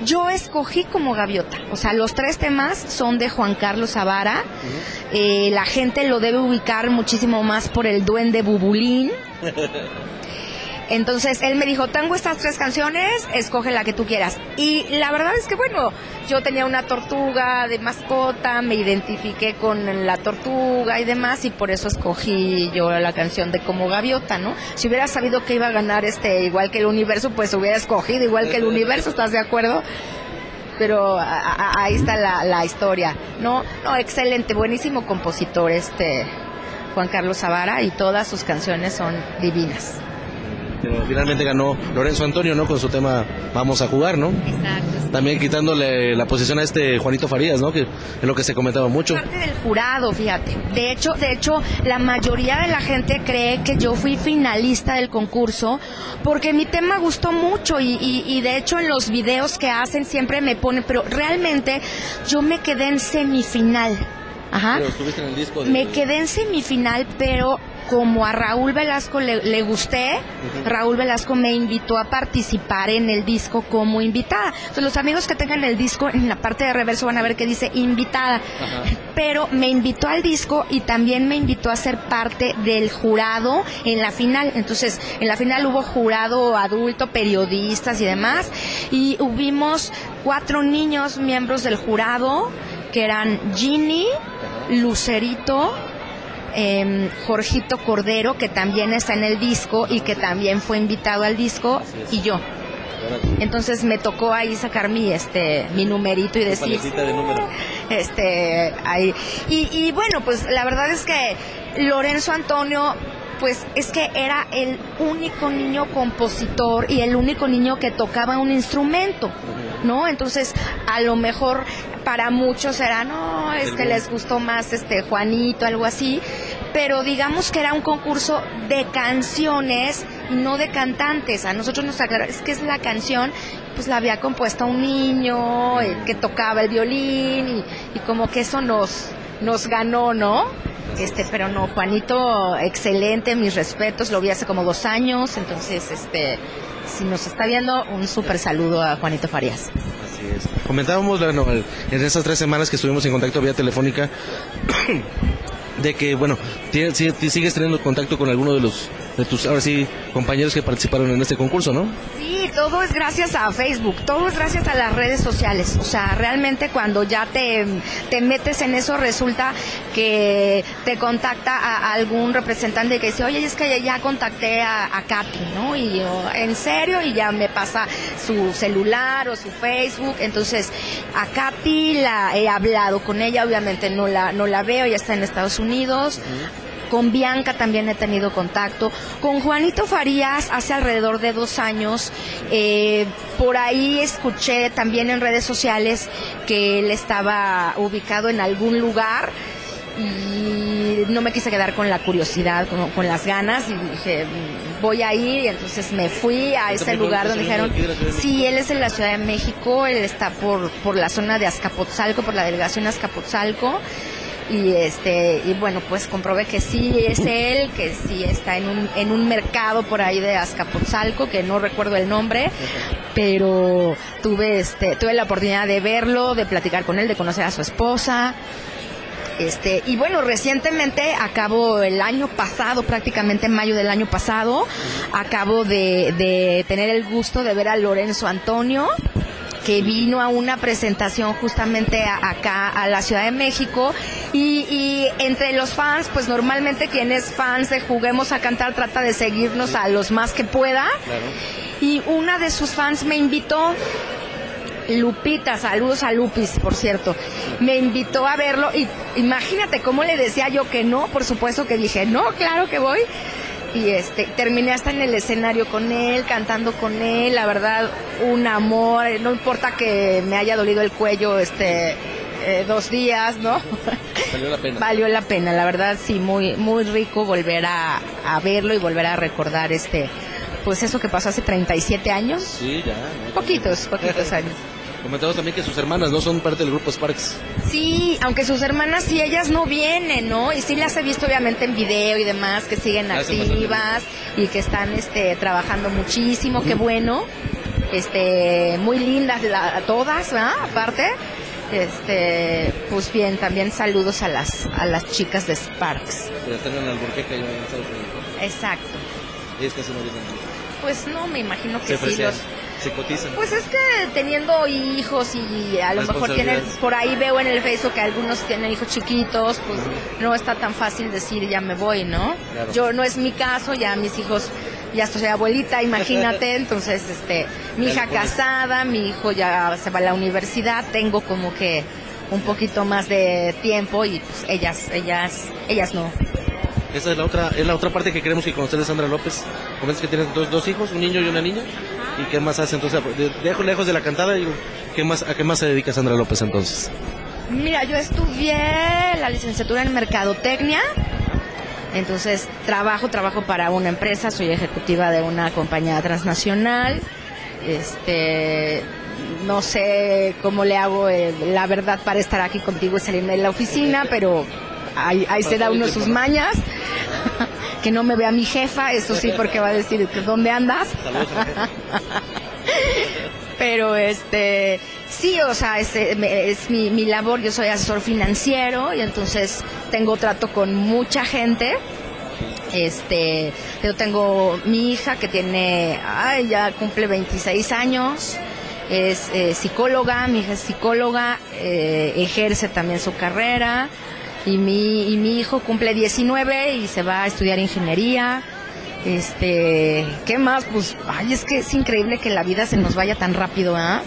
Yo escogí como gaviota. O sea, los tres temas son de Juan Carlos Zavara. Eh, la gente lo debe ubicar muchísimo más por el duende Bubulín. Entonces él me dijo, tengo estas tres canciones, escoge la que tú quieras. Y la verdad es que bueno, yo tenía una tortuga de mascota, me identifiqué con la tortuga y demás y por eso escogí yo la canción de Como Gaviota, ¿no? Si hubiera sabido que iba a ganar este igual que el universo, pues hubiera escogido igual que el universo, ¿estás de acuerdo? Pero a- ahí está la, la historia. No, no, excelente, buenísimo compositor este Juan Carlos Zavara y todas sus canciones son divinas. Pero finalmente ganó Lorenzo Antonio, ¿no? Con su tema Vamos a jugar, ¿no? Exacto. También quitándole la posición a este Juanito Farías, ¿no? Que es lo que se comentaba mucho. parte del jurado, fíjate. De hecho, de hecho, la mayoría de la gente cree que yo fui finalista del concurso porque mi tema gustó mucho y, y- y de hecho en los videos que hacen siempre me ponen, pero realmente yo me quedé en semifinal. Ajá. Pero estuviste en el disco de... Me quedé en semifinal, pero como a Raúl Velasco le, le gusté, Raúl Velasco me invitó a participar en el disco como invitada. Entonces, los amigos que tengan el disco, en la parte de reverso van a ver que dice invitada. Pero me invitó al disco y también me invitó a ser parte del jurado en la final. Entonces, en la final hubo jurado adulto, periodistas y demás. Y hubimos cuatro niños miembros del jurado, que eran Ginny, Lucerito, em, Jorgito Cordero, que también está en el disco y que también fue invitado al disco, y yo. Entonces me tocó ahí sacar mi este mi numerito y decir de número. este ahí. Y, y bueno pues la verdad es que Lorenzo Antonio pues es que era el único niño compositor y el único niño que tocaba un instrumento, ¿no? Entonces, a lo mejor para muchos era, no, es que les gustó más este Juanito, algo así, pero digamos que era un concurso de canciones no de cantantes. A nosotros nos aclaró, es que es la canción, pues la había compuesto un niño que tocaba el violín y, y como que eso nos, nos ganó, ¿no? Este, pero no, Juanito, excelente, mis respetos, lo vi hace como dos años, entonces, este, si nos está viendo, un súper saludo a Juanito Farías. Así es. Comentábamos, bueno, en esas tres semanas que estuvimos en contacto vía telefónica, de que, bueno, tienes- si- si sigues teniendo contacto con alguno de los, de tus, ahora sí, compañeros que participaron en este concurso, ¿no? Sí, todo es gracias a Facebook, todo es gracias a las redes sociales. O sea, realmente cuando ya te, te metes en eso resulta que te contacta a algún representante que dice, oye, es que ya contacté a, a Katy, ¿no? Y yo, en serio, y ya me pasa su celular o su Facebook. Entonces, a Katy la he hablado con ella, obviamente no la, no la veo, ya está en Estados Unidos. Con Bianca también he tenido contacto. Con Juanito Farías hace alrededor de dos años. eh, por ahí escuché también en redes sociales que él estaba ubicado en algún lugar y no me quise quedar con la curiosidad, con, con las ganas y dije, "Mm, voy a ir y entonces me fui a ese lugar donde dijeron, sí, él es en la Ciudad de México, él está por, por la zona de Azcapotzalco, por la delegación Azcapotzalco y este y bueno pues comprobé que sí es él que sí está en un en un mercado por ahí de Azcapotzalco que no recuerdo el nombre pero tuve este tuve la oportunidad de verlo de platicar con él de conocer a su esposa este, y bueno, recientemente, acabo el año pasado, prácticamente en mayo del año pasado, acabo de, de tener el gusto de ver a Lorenzo Antonio, que vino a una presentación justamente a- acá a la Ciudad de México y, y entre los fans, pues normalmente quien es fans de Juguemos a Cantar trata de seguirnos a los más que pueda y una de sus fans me invitó Lupita, saludos a Lupis, por cierto. Me invitó a verlo y imagínate cómo le decía yo que no, por supuesto que dije, no, claro que voy. Y este, terminé hasta en el escenario con él, cantando con él, la verdad, un amor, no importa que me haya dolido el cuello este eh, dos días, ¿no? Valió la pena. Valió la pena, la verdad sí, muy, muy rico volver a, a verlo y volver a recordar este, pues eso que pasó hace 37 años. Sí, ya. ¿no? Poquitos, poquitos años. Comentamos también que sus hermanas no son parte del grupo Sparks. Sí, aunque sus hermanas sí, ellas no vienen, ¿no? Y sí las he visto obviamente en video y demás, que siguen activas y que están este, trabajando muchísimo, qué bueno. Este, muy lindas la- todas, ¿verdad? Aparte. Este, pues bien, también saludos a las, a las chicas de Sparks. Pero están en Alburquerque y en Estados Unidos. ¿no? Exacto. Ellos casi no vienen. Pues no, me imagino que Se sí los, se cotizan. Pues es que teniendo hijos y a lo mejor tienen, por ahí veo en el Facebook que algunos tienen hijos chiquitos, pues no está tan fácil decir ya me voy, ¿no? Claro. Yo no es mi caso, ya mis hijos, ya soy abuelita, imagínate, entonces este, mi hija casada, mi hijo ya se va a la universidad, tengo como que un poquito más de tiempo y pues ellas, ellas, ellas no. Esa es la otra, es la otra parte que queremos que conocer de Sandra López. Comentas que tienes dos, dos hijos, un niño y una niña. ¿Y qué más hace entonces? De, dejo lejos de la cantada, digo, ¿qué más, ¿a qué más se dedica Sandra López entonces? Mira, yo estudié la licenciatura en mercadotecnia. Entonces, trabajo, trabajo para una empresa, soy ejecutiva de una compañía transnacional. Este, no sé cómo le hago, eh, la verdad, para estar aquí contigo y salirme de la oficina, pero ahí, ahí se da uno sus mañas. que no me vea mi jefa, eso sí, porque va a decir, ¿dónde andas? Pero este, sí, o sea, es, me- es mi, mi labor, yo soy asesor financiero y entonces tengo trato con mucha gente. Este, yo tengo mi hija que tiene, ay, ya cumple 26 años, es eh, psicóloga, mi hija es psicóloga, eh, ejerce también su carrera y mi, y mi hijo cumple 19 y se va a estudiar ingeniería. Este, ¿qué más? Pues, ay, es que es increíble que la vida se nos vaya tan rápido, ¿ah?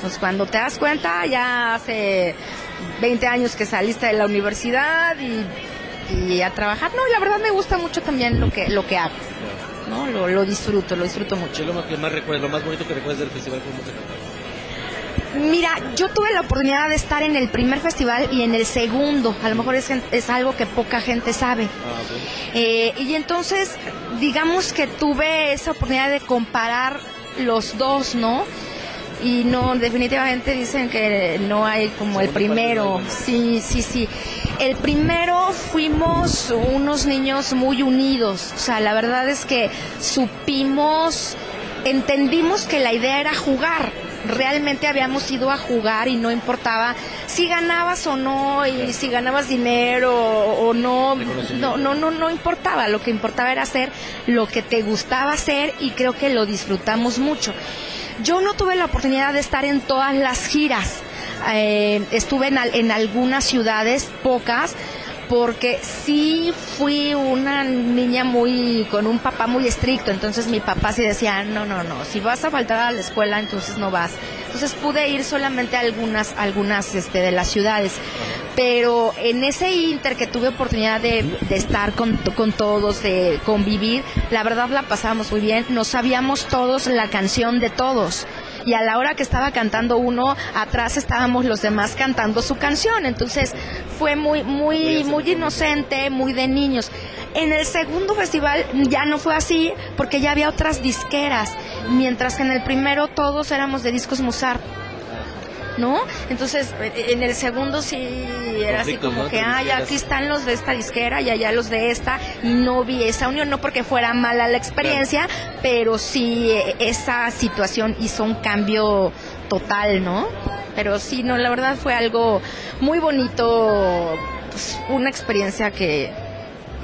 Pues cuando te das cuenta, ya hace 20 años que saliste de la universidad y y a trabajar. No, la verdad me gusta mucho también lo que, lo que hago. ¿no? Lo, lo disfruto, lo disfruto mucho. ¿Qué es lo que más recuerdas, lo más bonito que recuerdas del festival música? Mira, yo tuve la oportunidad de estar en el primer festival y en el segundo. A lo mejor es, es algo que poca gente sabe. Eh, y entonces, digamos que tuve esa oportunidad de comparar los dos, ¿no? Y no, definitivamente dicen que no hay como el primero. Sí, sí, sí. El primero fuimos unos niños muy unidos. O sea, la verdad es que supimos, entendimos que la idea era jugar realmente habíamos ido a jugar y no importaba si ganabas o no y si ganabas dinero o no, no, no, no, no importaba, lo que importaba era hacer lo que te gustaba hacer y creo que lo disfrutamos mucho. Yo no tuve la oportunidad de estar en todas las giras, eh, estuve en, en algunas ciudades, pocas, porque sí fui una niña muy con un papá muy estricto, entonces mi papá sí decía, "No, no, no, si vas a faltar a la escuela, entonces no vas." Entonces pude ir solamente a algunas algunas este de las ciudades. Pero en ese inter que tuve oportunidad de, estar con, con todos, de convivir, la verdad la pasábamos muy bien, nos sabíamos todos la canción de todos y a la hora que estaba cantando uno, atrás estábamos los demás cantando su canción. Entonces fue muy, muy, muy inocente, muy de niños. En el segundo festival ya no fue así porque ya había otras disqueras, mientras que en el primero todos éramos de discos Mozart. ¿No? Entonces, en el segundo sí era así como que, ah, ya aquí están los de esta disquera y allá los de esta, y no vi esa unión, no porque fuera mala la experiencia, pero sí eh, esa situación hizo un cambio total, ¿no? Pero sí, no, la verdad fue algo muy bonito, pues, una experiencia que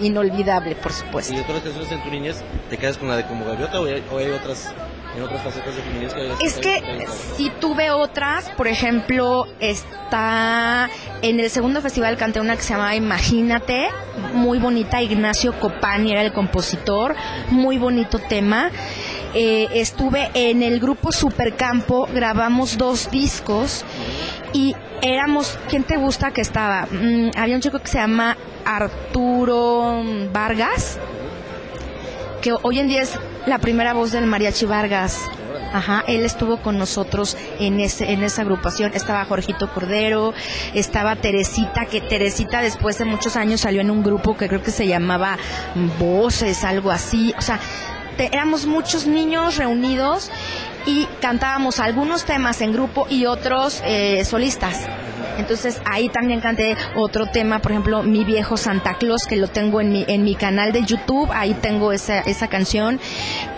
inolvidable, por supuesto. ¿Y de todas las canciones en tu niñez, te quedas con la de Como Gaviota o hay, o hay otras en otras facetas que Es que sí tuve otras, por ejemplo, está en el segundo festival canté una que se llama Imagínate, muy bonita, Ignacio Copani era el compositor, muy bonito tema. Eh, estuve en el grupo Supercampo, grabamos dos discos y éramos, ¿quién te gusta que estaba? Mm, había un chico que se llama Arturo Vargas, que hoy en día es la primera voz del Mariachi Vargas. Ajá, él estuvo con nosotros en ese, en esa agrupación. Estaba Jorgito Cordero, estaba Teresita, que Teresita después de muchos años salió en un grupo que creo que se llamaba Voces, algo así. O sea, éramos muchos niños reunidos y cantábamos algunos temas en grupo y otros eh, solistas. Entonces ahí también canté otro tema, por ejemplo, Mi viejo Santa Claus, que lo tengo en mi, en mi canal de YouTube, ahí tengo esa, esa canción.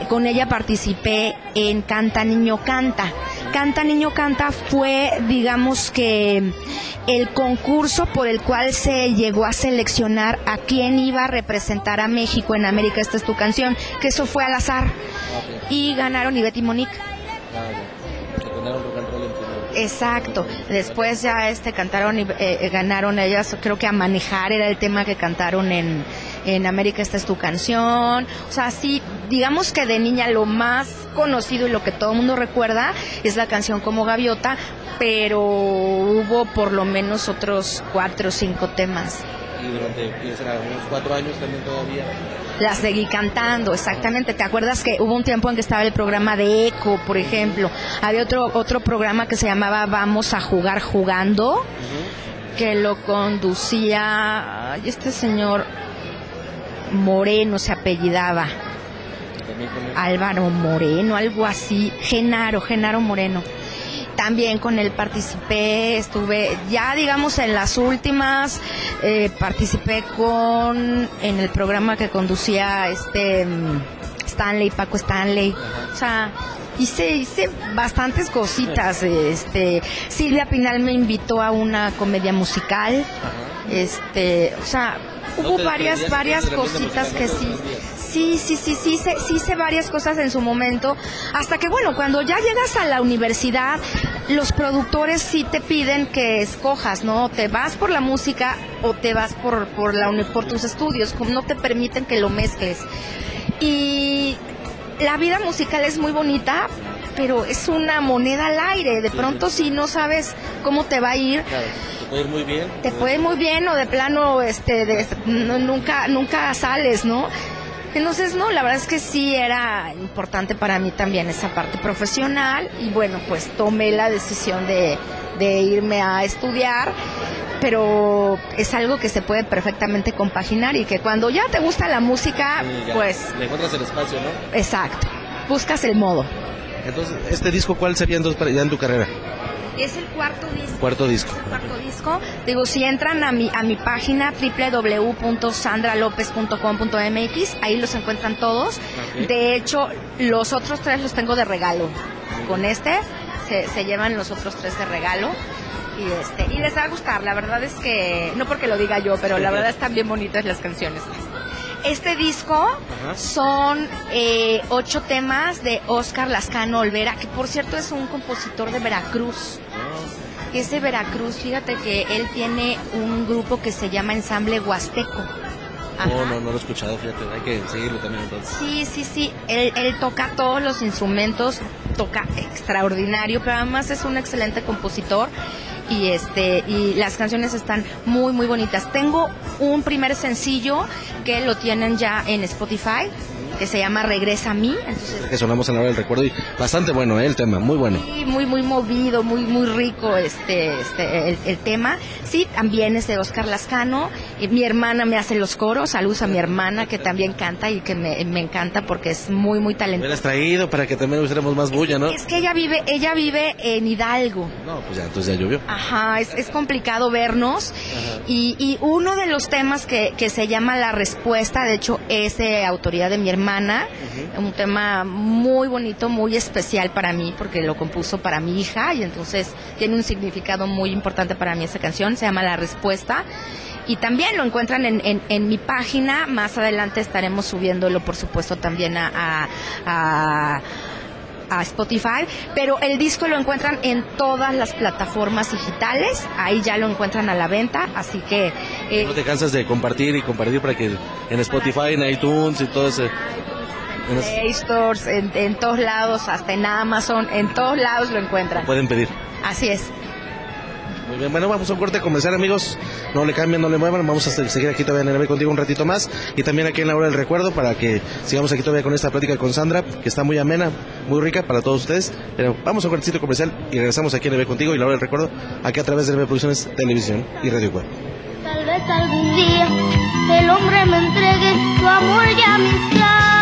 Con ella participé en Canta Niño Canta. Canta Niño Canta fue, digamos que, el concurso por el cual se llegó a seleccionar a quién iba a representar a México en América. Esta es tu canción, que eso fue al azar. Y ganaron Ivette y Monique. Exacto. Después ya este cantaron y eh, ganaron ellas, creo que a manejar era el tema que cantaron en, en América esta es tu canción. O sea, sí, digamos que de niña lo más conocido y lo que todo el mundo recuerda es la canción como Gaviota, pero hubo por lo menos otros cuatro o cinco temas. Y durante, unos cuatro años también todavía la seguí cantando, exactamente. ¿Te acuerdas que hubo un tiempo en que estaba el programa de Eco, por ejemplo? Había otro, otro programa que se llamaba Vamos a jugar jugando, que lo conducía este señor Moreno se apellidaba. Álvaro Moreno, algo así. Genaro, Genaro Moreno también con él participé, estuve ya digamos en las últimas, eh, participé con, en el programa que conducía este mm, Stanley, Paco Stanley, o sea, hice, hice bastantes cositas, este, Silvia Pinal me invitó a una comedia musical, este, o sea, hubo varias, varias cositas que sí, sí, sí, sí, sí, sí, sí hice varias cosas en su momento, hasta que bueno, cuando ya llegas a la universidad, los productores sí te piden que escojas, ¿no? Te vas por la música o te vas por, por, la, por tus estudios, como no te permiten que lo mezcles. Y la vida musical es muy bonita, pero es una moneda al aire. De pronto si no sabes cómo te va a ir. puede ir muy bien. Te puede ir muy bien o de plano este de- no- nunca nunca sales, ¿no? Entonces, no, la verdad es que sí era importante para mí también esa parte profesional y bueno, pues tomé la decisión de, de irme a estudiar, pero es algo que se puede perfectamente compaginar y que cuando ya te gusta la música, ya, pues Le encuentras el espacio, ¿no? exacto, buscas el modo. Entonces, ¿este disco cuál sería entonces para- ya en tu carrera? Es el cuarto disco. Cuarto disco. cuarto disco. Digo, si entran a mi, a mi página www.sandralopez.com.mx, ahí los encuentran todos. De hecho, los otros tres los tengo de regalo. Con este se, se llevan los otros tres de regalo. Y, este, y les va a gustar, la verdad es que, no porque lo diga yo, pero la verdad están bien bonitas las canciones. Este disco son eh, ocho temas de Oscar Lascano Olvera, que por cierto es un compositor de Veracruz. Es de Veracruz, fíjate que él tiene un grupo que se llama Ensamble Huasteco. No, no, no lo he escuchado, fíjate, hay que seguirlo también entonces. Sí, sí, sí, él, él toca todos los instrumentos, toca extraordinario, pero además es un excelente compositor y este y las canciones están muy muy bonitas. Tengo un primer sencillo que lo tienen ya en Spotify que se llama Regresa a mí, entonces Que sonamos en la hora del recuerdo y bastante bueno, ¿eh? El tema, muy bueno. Sí, muy muy movido, muy muy rico este este el, el tema. Sí, también es de Oscar Lascano. Y mi hermana me hace los coros. Saludos a mi hermana que también canta y que me, me encanta porque es muy muy Me talentosa. hubieras traído para que también hubiéramos más bulla, ¿no? Es que ella vive ella vive en Hidalgo. No, pues ya, entonces ya llovió. Ajá, es, es complicado vernos. Y, y uno de los temas que, que se llama La Respuesta, de hecho, es de autoría de mi hermana. Un tema muy bonito, muy especial para mí, porque lo compuso para mi hija y entonces tiene un significado muy importante para mí esa canción. Se llama La Respuesta. Y también lo encuentran en, en, en mi página. Más adelante estaremos subiéndolo, por supuesto, también a- a- a a Spotify, pero el disco lo encuentran en todas las plataformas digitales, ahí ya lo encuentran a la venta, así que eh, No te cansas de compartir y compartir para que en Spotify, en iTunes y todo ese... en Play Stores, en, en todos lados, hasta en Amazon, en todos lados lo encuentran. pueden pedir. Así es. Bueno, vamos a un corte comercial, amigos. No le cambien, no le muevan. Vamos a seguir aquí todavía en el contigo un ratito más. Y también aquí en la hora del recuerdo para que sigamos aquí todavía con esta plática con Sandra, que está muy amena, muy rica para todos ustedes. Pero vamos a un cortecito comercial y regresamos aquí en el contigo y la hora del recuerdo, aquí a través de NB Producciones, Televisión y Radio Web. Tal vez algún día el hombre me entregue su amor y amistad.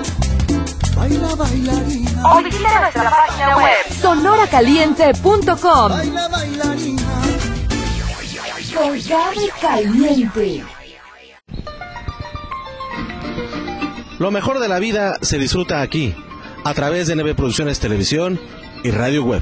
Baila, bailarina. O visita nuestra página web sonoracaliente.com. Baila, bailarina. Con Gaby Caliente. Lo mejor de la vida se disfruta aquí, a través de NB Producciones Televisión y Radio Web.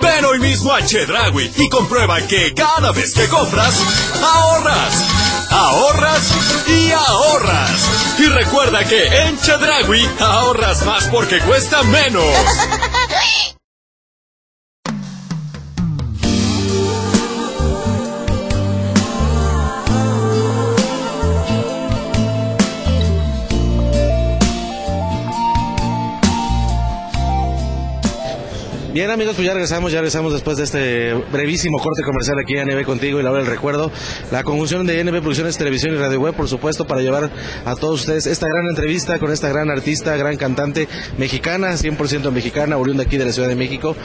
Ven hoy mismo a Chedragui y comprueba que cada vez que compras, ahorras. Ahorras y ahorras. Y recuerda que en Chedragui ahorras más porque cuesta menos. Bien amigos, pues ya regresamos, ya regresamos después de este brevísimo corte comercial aquí en NB contigo y la hora del recuerdo. La conjunción de NB Producciones Televisión y Radio Web, por supuesto, para llevar a todos ustedes esta gran entrevista con esta gran artista, gran cantante mexicana, 100% mexicana, oriunda aquí de la Ciudad de México.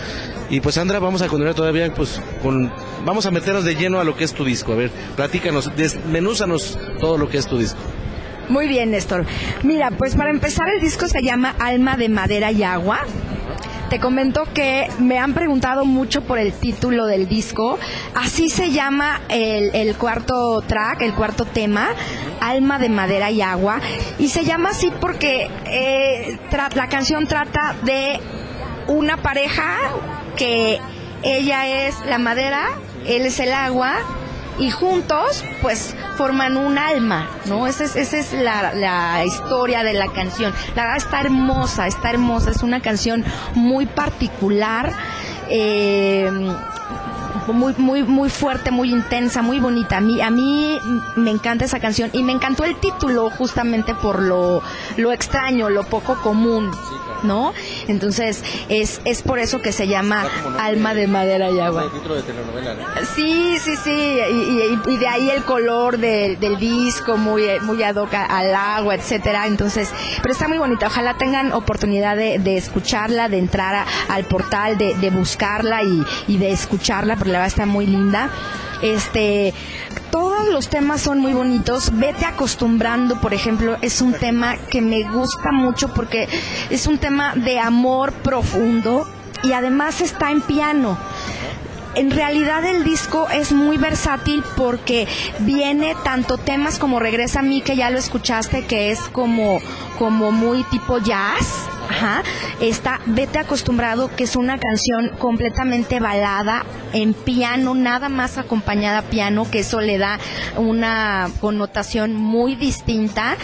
Y pues Sandra, vamos a continuar todavía pues con... Vamos a meternos de lleno a lo que es tu disco. A ver, platícanos, desmenúzanos todo lo que es tu disco. Muy bien, Néstor. Mira, pues para empezar el disco se llama Alma de Madera y Agua. Te comento que me han preguntado mucho por el título del disco. Así se llama el, cuarto track, el cuarto tema, Alma de Madera y Agua. Y se llama así porque eh, la canción trata de una pareja que ella es la madera, él es el agua y juntos pues forman un alma, ¿no? Esa es, esa es la, historia de la canción. La verdad está hermosa, está hermosa, es una canción muy particular. Eh, muy, muy, muy fuerte, muy intensa, muy bonita. A mí, a mí me encanta esa canción y me encantó el título justamente por lo, lo extraño, lo poco común. ¿no? Entonces, es, es por eso que se llama Alma de Madera y Agua. Sí, sí, sí, y, de ahí el color del disco, muy, muy ad hoc al agua, etcétera. Entonces, pero está muy bonita. Ojalá tengan oportunidad de, escucharla, de entrar al portal, de, de buscarla y, y de escucharla, porque la verdad está muy linda. Este, todos los temas son muy bonitos. Vete acostumbrando, por ejemplo, es un tema que me gusta mucho porque es un tema de amor profundo y además está en piano en realidad el disco es muy versátil porque viene tanto temas como Regresa a mí, que ya lo escuchaste, que es como, como muy tipo jazz, Ajá. Está Vete acostumbrado, que es una canción completamente balada en piano, nada más acompañada a piano, que eso le da una connotación muy distinta.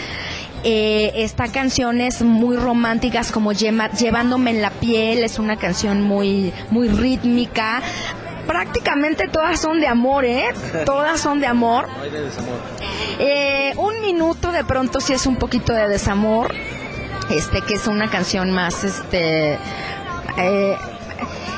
Eh, esta canción es muy románticas como Llevándome en la piel, es una canción muy, muy rítmica. Prácticamente todas son de amor, ¿eh? Todas son de amor. No hay de desamor. Eh, un minuto de pronto sí es un poquito de desamor este que es una canción más este eh,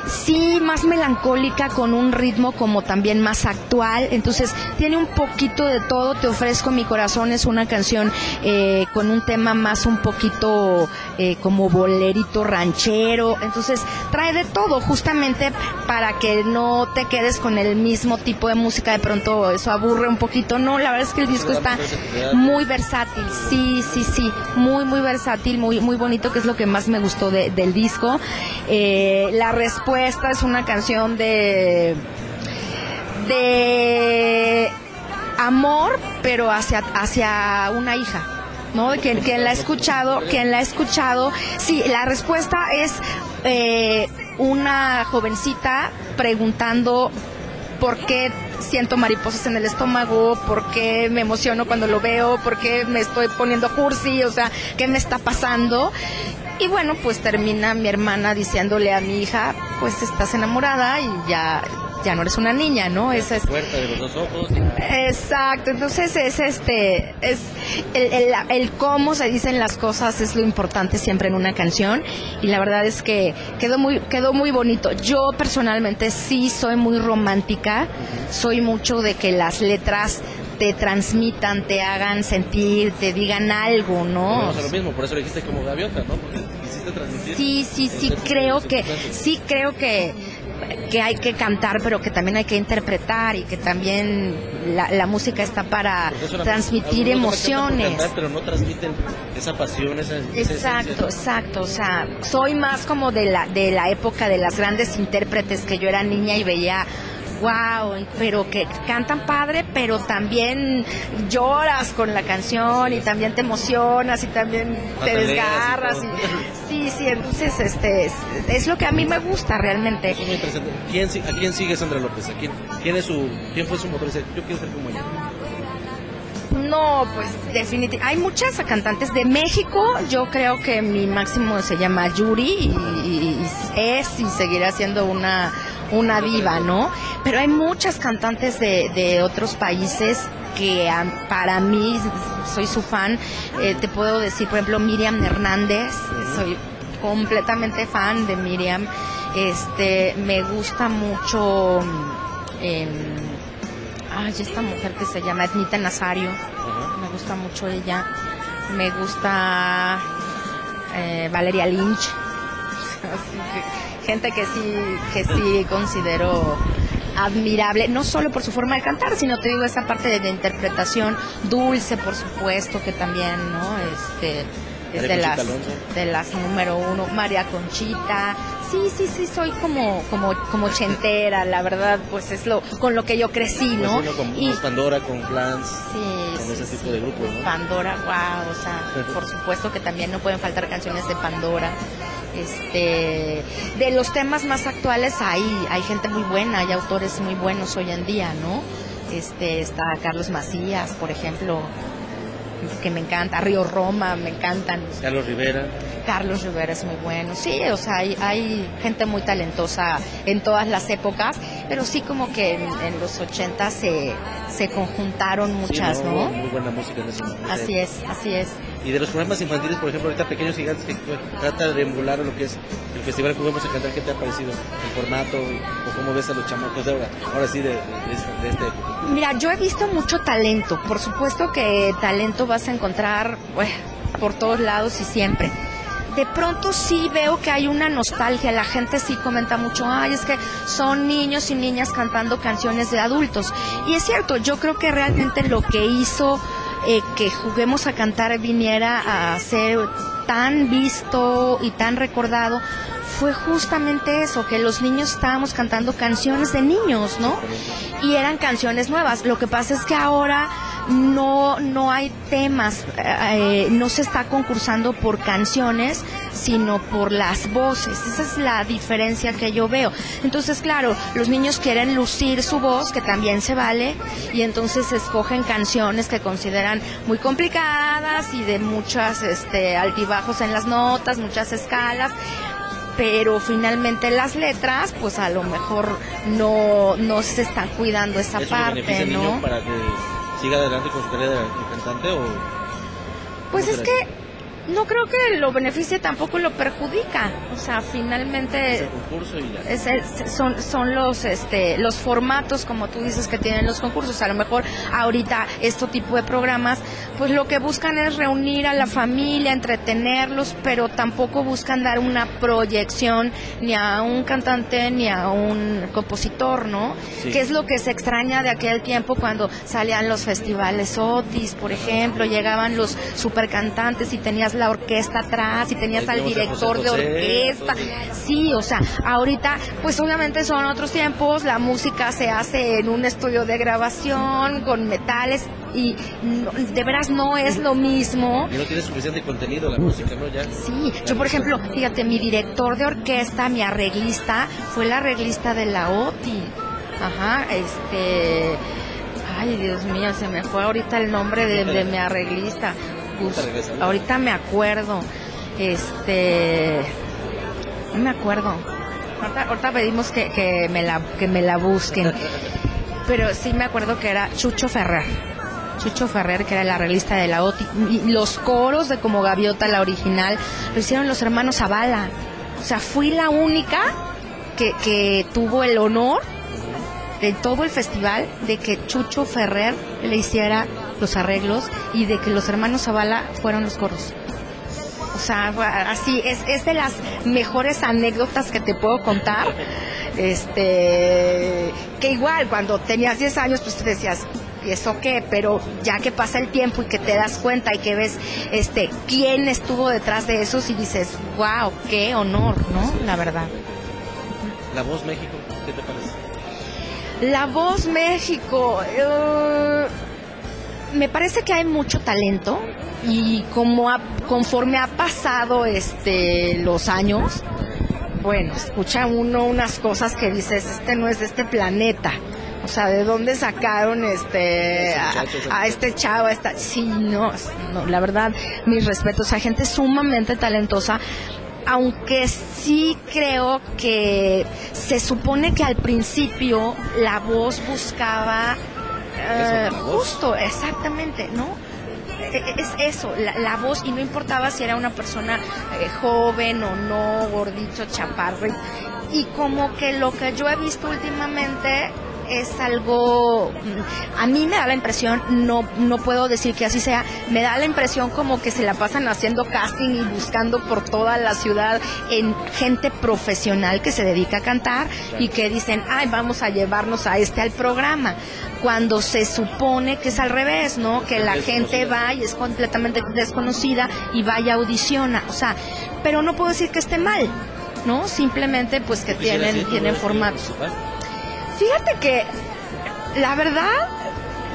sí más melancólica con un ritmo como también más actual. Entonces tiene un poquito de todo. Te ofrezco mi corazón es una canción eh, con un tema más un poquito eh, como bolerito ranchero. Entonces trae de todo justamente para que no te quedes con el mismo tipo de música. De pronto eso aburre un poquito. No la verdad es que el disco está muy versátil. Sí sí sí. Muy muy versátil muy muy bonito que es lo que más me gustó del disco. Eh, la respuesta esta es una canción de de amor, pero hacia hacia una hija. ¿No? Quien, quien la ha escuchado, quien la ha escuchado, sí, la respuesta es eh, una jovencita preguntando por qué siento mariposas en el estómago, por qué me emociono cuando lo veo, por qué me estoy poniendo cursi, o sea, qué me está pasando. Y bueno, pues termina mi hermana diciéndole a mi hija, pues estás enamorada y ya ya no eres una niña, ¿no? Esa es de los dos ojos. Exacto, entonces es este es el, el, cómo se dicen las cosas es lo importante siempre en una canción y la verdad es que quedó muy quedó muy bonito. Yo personalmente sí soy muy romántica, soy mucho de que las letras te transmitan, te hagan sentir, te digan algo, ¿no? lo mismo, por eso lo dijiste como gaviota, ¿no? Porque quisiste transmitir. Sí, sí, sí, creo que, sí, creo que que hay que cantar, pero que también hay que interpretar y que también la, la música está para transmitir emociones. pero no transmiten esa pasión, esa, Exacto, exacto. O sea, soy más como de la, de la época de las grandes intérpretes que yo era niña y veía wow, pero que cantan padre, pero también lloras con la canción y también te emocionas y también te desgarras. Y, sí, sí, entonces este es, lo que a mí me gusta realmente. ¿Quién, ¿A quién sigue Sandra López? ¿A quién, quién, es su, quién fue su motor? Yo quiero ser como ella. No, pues definitivamente. Hay muchas cantantes de México. Yo creo que mi máximo se llama Yuri y, es y seguirá siendo una, una diva, ¿no? Pero hay muchas cantantes de, de otros países que para mí soy su fan. Eh, te puedo decir, por ejemplo, Miriam Hernández. Soy completamente fan de Miriam. Este, me gusta mucho. Eh, ay, esta mujer que se llama Ednita Nazario, me gusta mucho ella, me gusta eh, Valeria Lynch, gente que sí, que sí considero admirable, no solo por su forma de cantar, sino te digo esa parte de, interpretación dulce, por supuesto, que también, ¿no? Este, es de las, de las número uno, María Conchita, sí, sí, sí, soy como, como, como chentera, la verdad, pues es lo, con lo que yo crecí, ¿no? con y, Pandora, con Clans, con ese tipo de grupos, ¿no? Pandora, wow, o sea, por supuesto que también no pueden faltar canciones de Pandora. Este, de los temas más actuales hay, hay gente muy buena, hay autores muy buenos hoy en día, ¿no? Este, está Carlos Macías, por ejemplo, que me encanta, Río Roma, me encantan. Carlos Rivera. Carlos Rivera es muy bueno, sí, o sea, hay, hay gente muy talentosa en todas las épocas, pero sí como que en, los 80 se, se conjuntaron muchas, ¿no? Muy buena música en ese momento. Así es, así es. Y de los programas infantiles, por ejemplo, ahorita Pequeños Gigantes, que trata de emular lo que es el Festival que vamos a cantar, ¿qué te ha parecido? ¿El formato o cómo ves a los chamacos ahora, sí de, este Mira, yo he visto mucho talento, por supuesto que talento vas a encontrar por todos lados y siempre de pronto sí veo que hay una nostalgia, la gente sí comenta mucho, ay, es que son niños y niñas cantando canciones de adultos. Y es cierto, yo creo que realmente lo que hizo eh, que juguemos a cantar viniera a ser tan visto y tan recordado fue justamente eso, que los niños estábamos cantando canciones de niños, ¿no? Y eran canciones nuevas. Lo que pasa es que ahora no, no hay temas, eh, no se está concursando por canciones, sino por las voces. Esa es la diferencia que yo veo. Entonces, claro, los niños quieren lucir su voz, que también se vale, y entonces escogen canciones que consideran muy complicadas y de muchas este, altibajos en las notas, muchas escalas pero finalmente las letras, pues a lo mejor no, no se están cuidando esa parte, ¿no? Para que siga adelante con su carrera de cantante o pues es que no creo que lo beneficie tampoco lo perjudica. O sea, finalmente son, son los, este, los formatos, como tú dices, que tienen los concursos. A lo mejor ahorita este tipo de programas, pues lo que buscan es reunir a la familia, entretenerlos, pero tampoco buscan dar una proyección ni a un cantante ni a un compositor, ¿no? Que es lo que se extraña de aquel tiempo cuando salían los festivales Otis, por ejemplo, llegaban los supercantantes y tenías la orquesta atrás y tenías al director de orquesta. Sí, o sea, ahorita pues obviamente son otros tiempos, la música se hace en un estudio de grabación con metales y de veras no es lo mismo. Y no tiene suficiente contenido la música, ¿no? Ya. Sí, yo por ejemplo, fíjate, mi director de orquesta, mi arreglista, fue la arreglista de la OTI. Ajá, este... Ay, Dios mío, se me fue ahorita el nombre de mi arreglista ahorita me acuerdo. Este. No me acuerdo. Ahorita, pedimos que, me la, que me la busquen. Pero sí me acuerdo que era Chucho Ferrer. Chucho Ferrer, que era la realista de la OTI. Y los coros de Como Gaviota, la original, lo hicieron los hermanos Zavala. O sea, fui la única que, que tuvo el honor de todo el festival de que Chucho Ferrer le hiciera los arreglos y de que los hermanos Zavala fueron los coros. O sea, así, es, es de las mejores anécdotas que te puedo contar. Este, que igual, cuando tenías 10 años, pues tú decías, ¿y eso qué? Pero ya que pasa el tiempo y que te das cuenta y que ves este quién estuvo detrás de eso, y dices, wow, qué honor, ¿no? La verdad. La Voz México, ¿qué te parece? La Voz México, eh, me parece que hay mucho talento y como conforme ha pasado este los años, bueno, escucha uno unas cosas que dices, este no es de este planeta. O sea, ¿de dónde sacaron este a, este chavo? A esta... Sí, no, no, la verdad, mis respetos. a gente sumamente talentosa, aunque sí creo que se supone que al principio la voz buscaba eh, justo, exactamente, ¿no? E, e, es eso, la, voz, y no importaba si era una persona eh, joven o no, gordito, chaparro. Y como que lo que yo he visto últimamente es algo, a mí me da la impresión, no, no puedo decir que así sea, me da la impresión como que se la pasan haciendo casting y buscando por toda la ciudad en gente profesional que se dedica a cantar y que dicen, ay, vamos a llevarnos a este al programa, cuando se supone que es al revés, ¿no? Que la gente va y es completamente desconocida y vaya audiciona, o sea, pero no puedo decir que esté mal. ¿no? Simplemente pues que tienen, tienen formatos. Fíjate que la verdad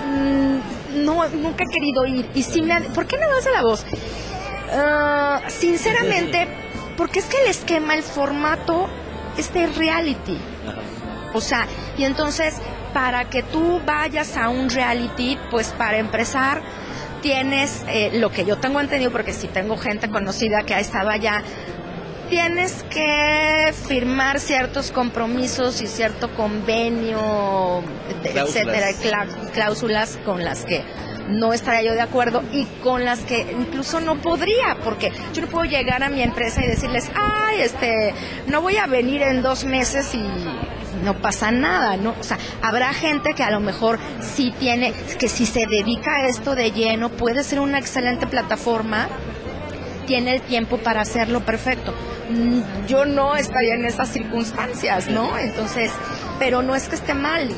mm, no nunca he querido ir y si me ¿por qué no vas a la voz? Ah, sinceramente, porque es que el esquema, el formato es de reality. O sea, y entonces para que tú vayas a un reality, pues para empezar tienes eh, lo que yo tengo entendido, porque si tengo gente conocida que ha estado allá, tienes que firmar ciertos compromisos y cierto convenio, etcétera, cláusulas con las que no estaría yo de acuerdo y con las que incluso no podría, porque yo no puedo llegar a mi empresa y decirles, ay, este, no voy a venir en dos meses y no pasa nada, ¿no? O sea, habrá gente que a lo mejor sí tiene, que si se dedica a esto de lleno, puede ser una excelente plataforma, tiene el tiempo para hacerlo perfecto. Mm, yo no estaría en esas circunstancias, ¿no? Entonces, pero no es que esté mal,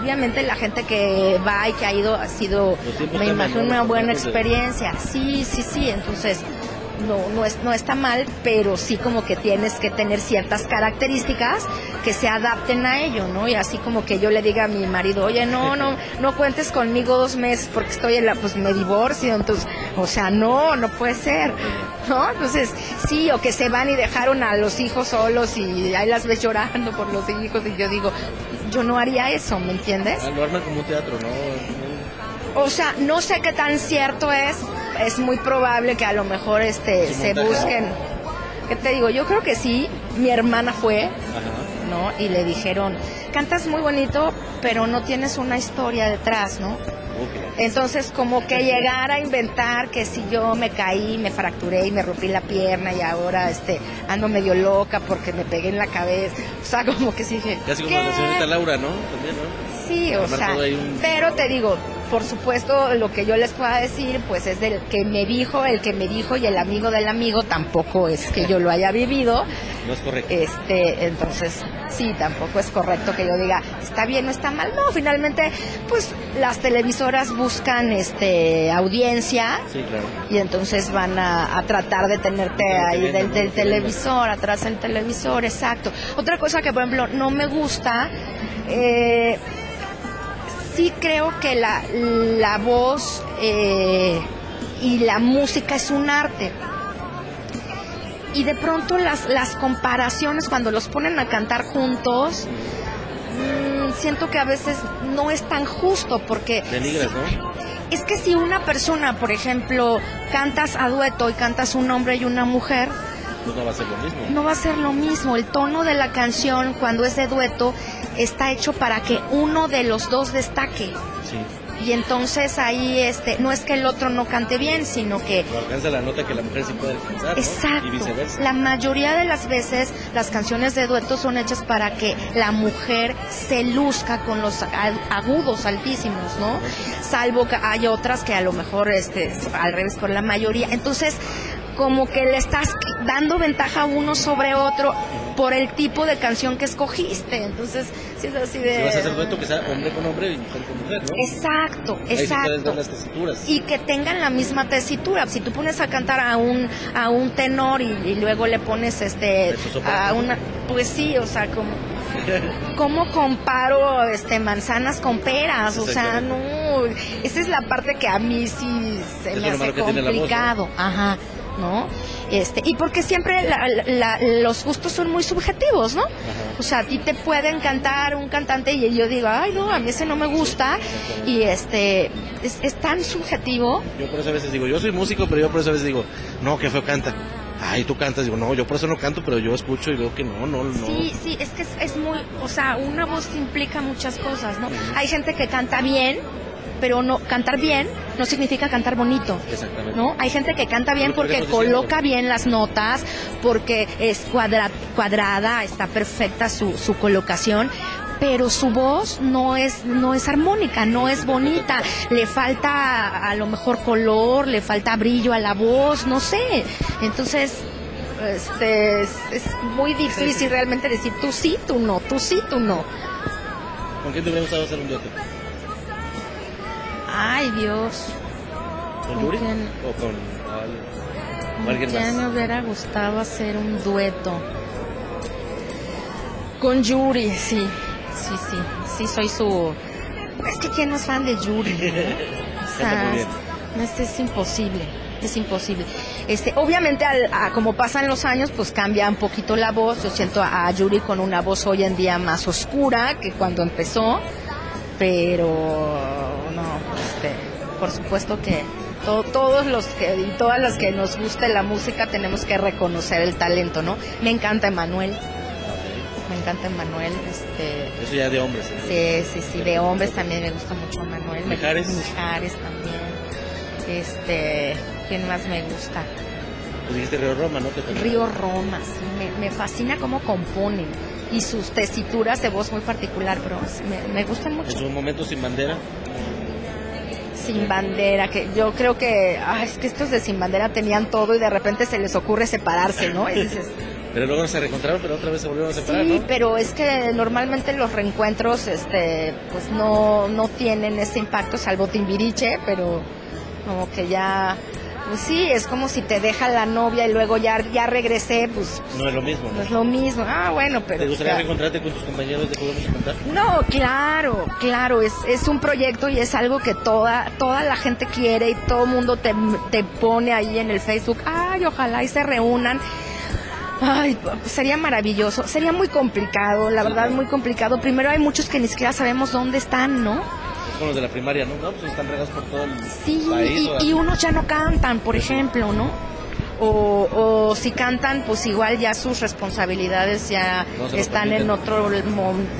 obviamente la gente que va y que ha ido ha sido, me imagino, una buena experiencia, sí, sí, sí, entonces no, no, es, no está mal, pero sí como que tienes que tener ciertas características que se adapten a ello, ¿no? Y así como que yo le diga a mi marido, oye, no, no, no cuentes conmigo dos meses porque estoy en la, pues me divorcio, entonces, o sea, no, no puede ser, ¿no? Entonces, sí, o que se van y dejaron a los hijos solos y ahí las ves llorando por los hijos y yo digo, yo no haría eso, ¿me entiendes? Ah, lo arman como un teatro, ¿no? O sea, no sé qué tan cierto es. Es muy probable que a lo mejor este se busquen. ¿Qué te digo? Yo creo que sí. Mi hermana fue, ¿no? Y le dijeron, cantas muy bonito, pero no tienes una historia detrás, ¿no? Entonces, como que llegar a inventar que si yo me caí, me fracturé y me rompí la pierna y ahora este ando medio loca porque me pegué en la cabeza. O sea, como que sí dije. Casi como la señorita Laura, ¿no? También, ¿no? Sí, o sea. Pero te digo, por supuesto, lo que yo les pueda decir, pues es del que me dijo, el que me dijo y el amigo del amigo tampoco es que yo lo haya vivido. No es correcto. Este, entonces, sí, tampoco es correcto que yo diga, está bien o está mal. No, finalmente, pues las televisoras buscan este audiencia. Sí, claro. Y entonces van a, tratar de tenerte ahí del, del televisor, atrás del televisor, exacto. Otra cosa que, por ejemplo, no me gusta, eh, sí creo que la, la voz eh, y la música es un arte. Y de pronto las, las comparaciones cuando los ponen a cantar juntos, mm, siento que a veces no es tan justo porque... Es que si una persona, por ejemplo, cantas a dueto y cantas un hombre y una mujer, pues no va a ser lo mismo. No va a ser lo mismo. El tono de la canción cuando es de dueto está hecho para que uno de los dos destaque. Sí. Y entonces ahí este no es que el otro no cante bien, sino que no alcanza la nota que la mujer sí puede alcanzar, Exacto. Y viceversa. La mayoría de las veces las canciones de dueto son hechas para que la mujer se luzca con los agudos altísimos, ¿no? Salvo que hay otras que a lo mejor este al revés con la mayoría. Entonces, como que le estás dando ventaja uno sobre otro por el tipo de canción que escogiste. Entonces, si es así de... Si vas a hacer dueto, que sea hombre con hombre y mujer con mujer, ¿no? Exacto, Ahí sí puedes exacto. ver las tesituras. y que tengan la misma tesitura. Si tú pones a cantar a un a un tenor y, y luego le pones este a una pues sí, o sea, como ¿Cómo comparo este manzanas con peras? O sea, no, esa es la parte que a mí sí se Es me hace complicado. Ajá, ¿no? Este, y porque siempre la- la- los gustos son muy subjetivos, ¿no? O sea, a ti te puede encantar un cantante y yo digo, ay, no, a mí ese no me gusta. Y este, es, es tan subjetivo. Yo por eso a veces digo, yo soy músico, pero yo por eso a veces digo, no, qué feo canta. Ay, tú cantas, digo, no, yo por eso no canto, pero yo escucho y veo que no, no, no. Sí, sí, es que es, es muy, o sea, una voz implica muchas cosas, ¿no? Hay gente que canta bien, pero no cantar bien no significa cantar bonito. Exactamente. ¿No? Hay gente que canta bien porque diciendo. coloca bien las notas, porque es cuadra- cuadrada, está perfecta su, su colocación, pero su voz no es no es armónica, no es bonita, le falta a lo mejor color, le falta brillo a la voz, no sé. Entonces, este, es, es muy difícil realmente decir tú sí, tú no, tú sí, tú no. ¿Con quién te hubiera gustado hacer un dueto? Ay, Dios. ¿Con ¿Con Yuri? quién? ¿O con alguien Ya más? me hubiera gustado hacer un dueto. Con Yuri, sí. Sí, sí. Sí, soy su. Es que quién no es fan de Yuri. ¿no? O sea, bien. es, imposible. Es imposible. Este, obviamente, al- a- como pasan los años, pues cambia un poquito la voz. Yo siento a, a Yuri con una voz hoy en día más oscura que cuando empezó. Pero este, por supuesto que to- todos los que y todas las que nos guste la música tenemos que reconocer el talento, ¿no? Me encanta Emanuel. Me encanta Emanuel, este Eso ya de hombres. ¿eh? Sí, sí, sí, de hombres también me gusta mucho Manuel. Me- Mijares. Mijares también. Este, ¿quién más me gusta? Pues dijiste Río Roma, ¿no? Río Roma, sí, me, me fascina cómo componen y sus tesituras de voz muy particular, pero me, me gustan mucho. En su momento sin bandera. Sin bandera, que yo creo que, ay, es que estos de Sin bandera tenían todo y de repente se les ocurre separarse, ¿no? Y dices, Pero luego se reencontraron, pero otra vez se volvieron a separar, Sí, ¿no? pero es que normalmente los reencuentros, este, pues no, no tienen ese impacto, salvo Timbiriche, pero como que ya, pues sí, es como si te deja la novia y luego ya, ya regresé, pues No es lo mismo, no ¿no? es lo mismo. Ah, bueno, pero... ¿Te gustaría ya- reencontrarte con tus compañeros de Podemos no, claro, claro, es, es un proyecto y es algo que toda, toda la gente quiere y todo el mundo te, te pone ahí en el Facebook, ay, ojalá y se reúnan. Ay, sería maravilloso, sería muy complicado, la verdad muy complicado. Primero hay muchos que ni siquiera sabemos dónde están, ¿no? Como los de la primaria, ¿no? No, pues están regados por todo el Sí, país. y, ¿o? y unos ya no cantan, por ejemplo, ¿no? O, o si cantan, pues igual ya sus responsabilidades ya No están en otro...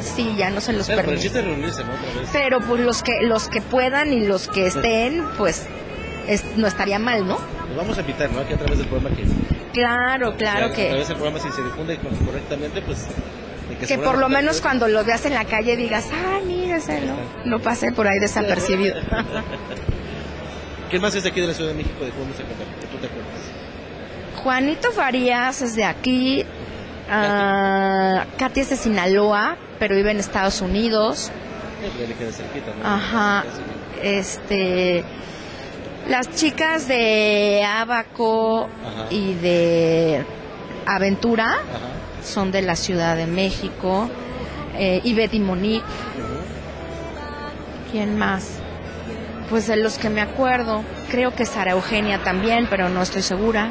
Sí, ya no se los Pero, pero reunirse, ¿no? Otra vez. Pero pues los que los que puedan y los que estén, pues es- no estaría mal, ¿no? Nos vamos a invitar, ¿no? Aquí a través del programa que... Claro, claro A que través del programa, si se difunde con- correctamente, pues... que por lo menos cuando los veas en la calle digas, ay, mira ese, no, no pasé por ahí desapercibido. ¿Quién más es de aquí de la Ciudad de México de? Que tú te acuerdas. Juanito Farías es de aquí, ah, Katy es de Sinaloa, pero vive en Estados Unidos. Cerquita, ¿no? Ajá. Este. Las chicas de Abaco Ajá. y de Aventura Ajá. Son de la Ciudad de México. Eh, Ivette y Monique. ¿Quién más? Pues de los que me acuerdo. Creo que Sara Eugenia también, pero no estoy segura.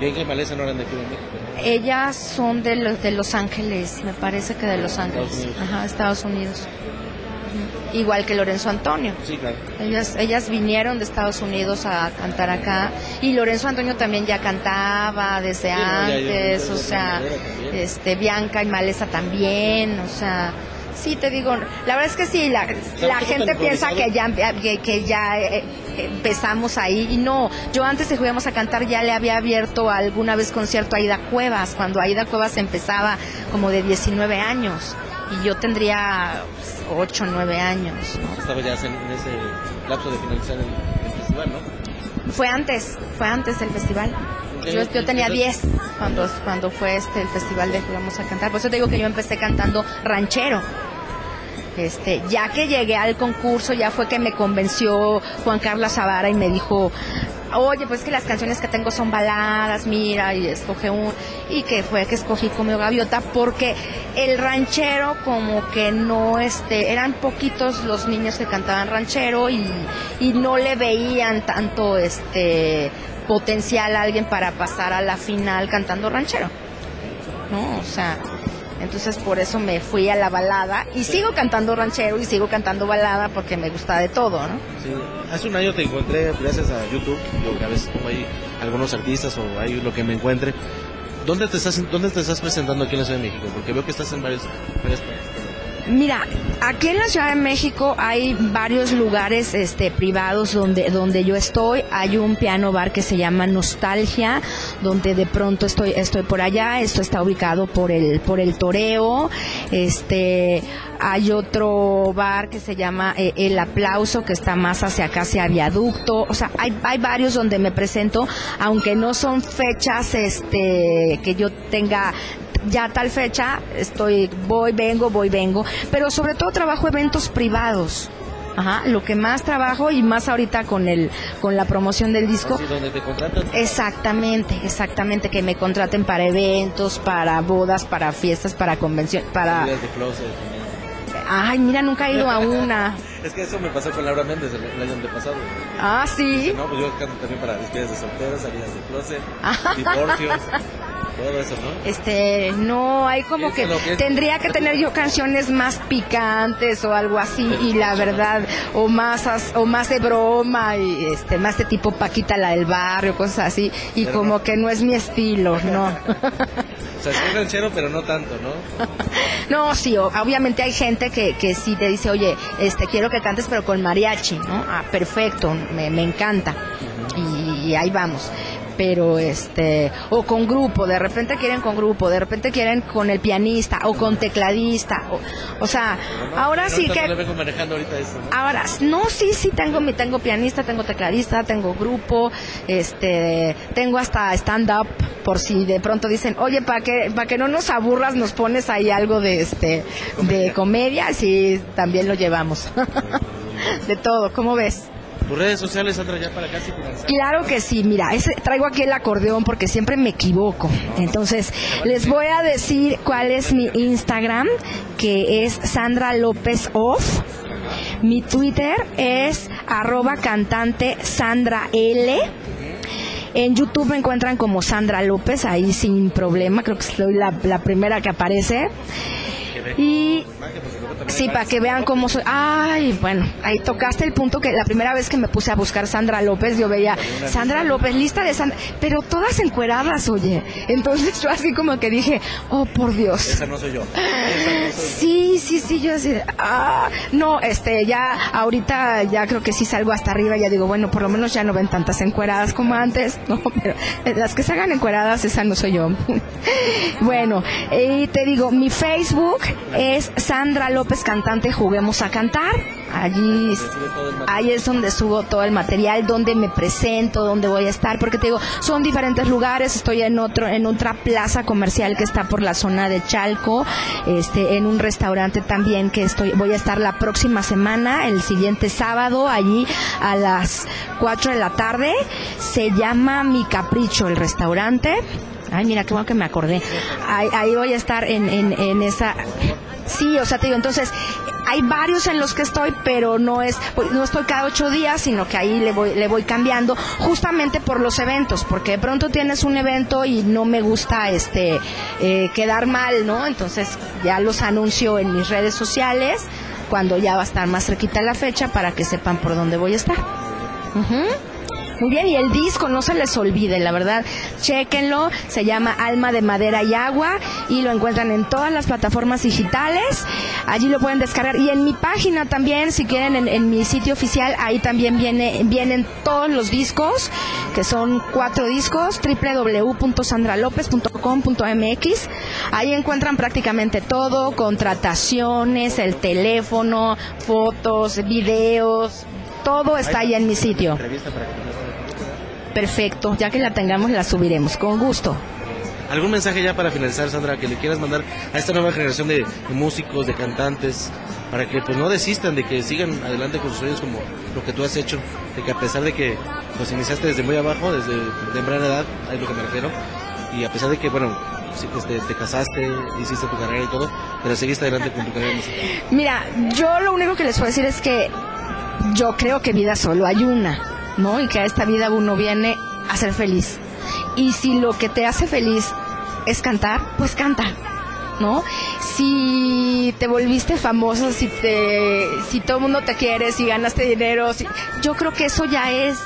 Bien que Maleza no eran de aquí de México. Ellas son de los, de Los Ángeles, me parece que de Los Ángeles. Ajá, Estados Unidos. Igual que Lorenzo Antonio. Sí, claro. Ellas, ellas vinieron de Estados Unidos a cantar acá y Lorenzo Antonio también ya cantaba desde Sí, no, ya- ya- antes, ya- o sea, este Bianca y Maleza también, o sea, sí te digo, la verdad es que sí, la, gente piensa que ya, que, que ya eh, empezamos ahí y no, yo antes de que a cantar ya le había abierto alguna vez concierto a Aida Cuevas, cuando Aida Cuevas empezaba como de 19 años y yo tendría 8 o 9 años, ¿no? Estaba ya en, ese lapso de finalizar el, el festival. festival, ¿no? Fue antes, fue antes del festival. Yo, yo tenía 10 cuando, cuando fue este el festival de que íbamos a cantar. Por eso te digo que yo empecé cantando ranchero. Este, ya que llegué al concurso, ya fue que me convenció Juan Carlos Zavara y me dijo, oye, pues que las canciones que tengo son baladas, mira, y escoge un, y que fue que escogí como gaviota, porque el ranchero como que no, este, eran poquitos los niños que cantaban ranchero y, y no le veían tanto, este, potencial a alguien para pasar a la final cantando ranchero. No, o sea, entonces por eso me fui a la balada y sigo cantando ranchero y sigo cantando balada porque me gusta de todo, ¿no? Sí. Hace un año te encontré gracias a YouTube, yo a veces ahí algunos artistas o ahí lo que me encuentre. ¿Dónde te estás dónde te estás presentando aquí en la Ciudad de México? Porque veo que estás en varios, varios países. Mira, aquí en la Ciudad de México hay varios lugares este, privados donde, donde yo estoy. Hay un piano bar que se llama Nostalgia, donde de pronto estoy, estoy por allá. Esto está ubicado por el, por el Toreo. Este, hay otro bar que se llama eh, El Aplauso, que está más hacia acá, hacia Viaducto. O sea, hay, hay varios donde me presento, aunque no son fechas este, que yo tenga ya tal fecha estoy, voy, vengo, voy, vengo, pero sobre todo trabajo eventos privados. Ajá, lo que más trabajo y más ahorita con el con la promoción del disco. donde te contratan. Exactamente, exactamente que me contraten para eventos, para bodas, para fiestas, para convenciones, para de closet. Ay, mira, nunca he ido a una. Es que eso me pasó con Laura Méndez el, el año antepasado. Ah, sí. No, pues yo canto también para despedidas de solteros, salidas de closet, divorcios, todo eso, ¿no? Este, no, hay como que es es- tendría que tener yo canciones más picantes o algo así y la verdad o más as- o más de broma y este más de tipo Paquita la del barrio, cosas así y Pero como no. que no es mi estilo, no. O sea, soy ranchero, pero no tanto, ¿no? No, sí, obviamente hay gente que, que sí te dice, oye, este, quiero que cantes pero con mariachi, ¿no? Ah, perfecto, me, me encanta. Y, y ahí vamos. Pero este, o con grupo, de repente quieren con grupo, de repente quieren con el pianista o con tecladista, o, o sea, ahora sí que vengo manejando ahorita esto, ¿no? Ahora, no, sí, sí, tengo mi, tengo pianista, tengo tecladista, tengo grupo, este, tengo hasta stand-up, por si de pronto dicen, oye, para que, para que no nos aburras, nos pones ahí algo de, este, de comedia, sí, también lo llevamos. de todo, ¿cómo ves? Tus redes sociales, Sandra, ya para casi finalizar. Claro que sí, mira, ese, traigo aquí el acordeón porque siempre me equivoco. Entonces, les voy a decir cuál es mi Instagram, que es Sandra López Off. Mi Twitter es arroba cantante Sandra L. En YouTube me encuentran como Sandra López, ahí sin problema, creo que soy la, la primera que aparece. Y sí, para que vean cómo soy. Ay, bueno, ahí tocaste el punto que la primera vez que me puse a buscar Sandra López, yo veía Sandra López, lista de Sandra, pero todas encueradas, oye. Entonces yo así como que dije, oh, por Dios. Esa no soy yo. Esa no soy Sí, sí, sí, yo así, ah, no, este, ya, ahorita ya creo que sí salgo hasta arriba, ya digo, bueno, por lo menos ya no ven tantas encueradas como antes, no, pero las que se hagan encueradas, esa no soy yo. bueno, y te digo, mi Facebook es Sandra López Cantante, juguemos a cantar, allí, ahí es donde subo todo el material, donde me presento, donde voy a estar, porque te digo, son diferentes lugares, estoy en otro, en otra plaza comercial que está por la zona de Chalco, este, en un restaurante también que estoy, voy a estar la próxima semana, el siguiente sábado, allí a las 4 de la tarde, se llama Mi Capricho el restaurante, ay mira qué bueno que me acordé, ahí, ahí voy a estar en, en esa, sí, o sea te digo, entonces, hay varios en los que estoy, pero no es pues, no estoy cada ocho días, sino que ahí le voy le voy cambiando, justamente por los eventos, porque de pronto tienes un evento y no me gusta este eh, quedar mal, ¿no? Entonces ya los anuncio en mis redes sociales cuando ya va a estar más cerquita la fecha para que sepan por dónde voy a estar. Ujú. Muy bien, y el disco no se les olvide, la verdad, chéquenlo, se llama Alma de Madera y Agua y lo encuentran en todas las plataformas digitales, allí lo pueden descargar y en mi página también, si quieren, en, en mi sitio oficial, ahí también viene, vienen todos los discos, que son cuatro discos, www.sandralopez.com.mx, ahí encuentran prácticamente todo, contrataciones, el teléfono, fotos, videos, todo está ahí en mi sitio. Perfecto, ya que la tengamos la subiremos, con gusto. ¿Algún mensaje ya para finalizar, Sandra, que le quieras mandar a esta nueva generación de, de músicos, de cantantes, para que pues no desistan, de que sigan adelante con sus sueños como lo que tú has hecho, de que a pesar de que pues iniciaste desde muy abajo, desde temprana edad, a lo que me refiero, y a pesar de que, bueno, este, te casaste, hiciste tu carrera y todo, pero seguiste adelante con tu carrera musical. Mira, yo lo único que les puedo decir es que yo creo que vida solo hay una, ¿no? Y que a esta vida uno viene a ser feliz. Y si lo que te hace feliz es cantar, pues canta. ¿No? Si te volviste famoso, si te si todo el mundo te quiere, si ganaste dinero, yo creo que eso ya es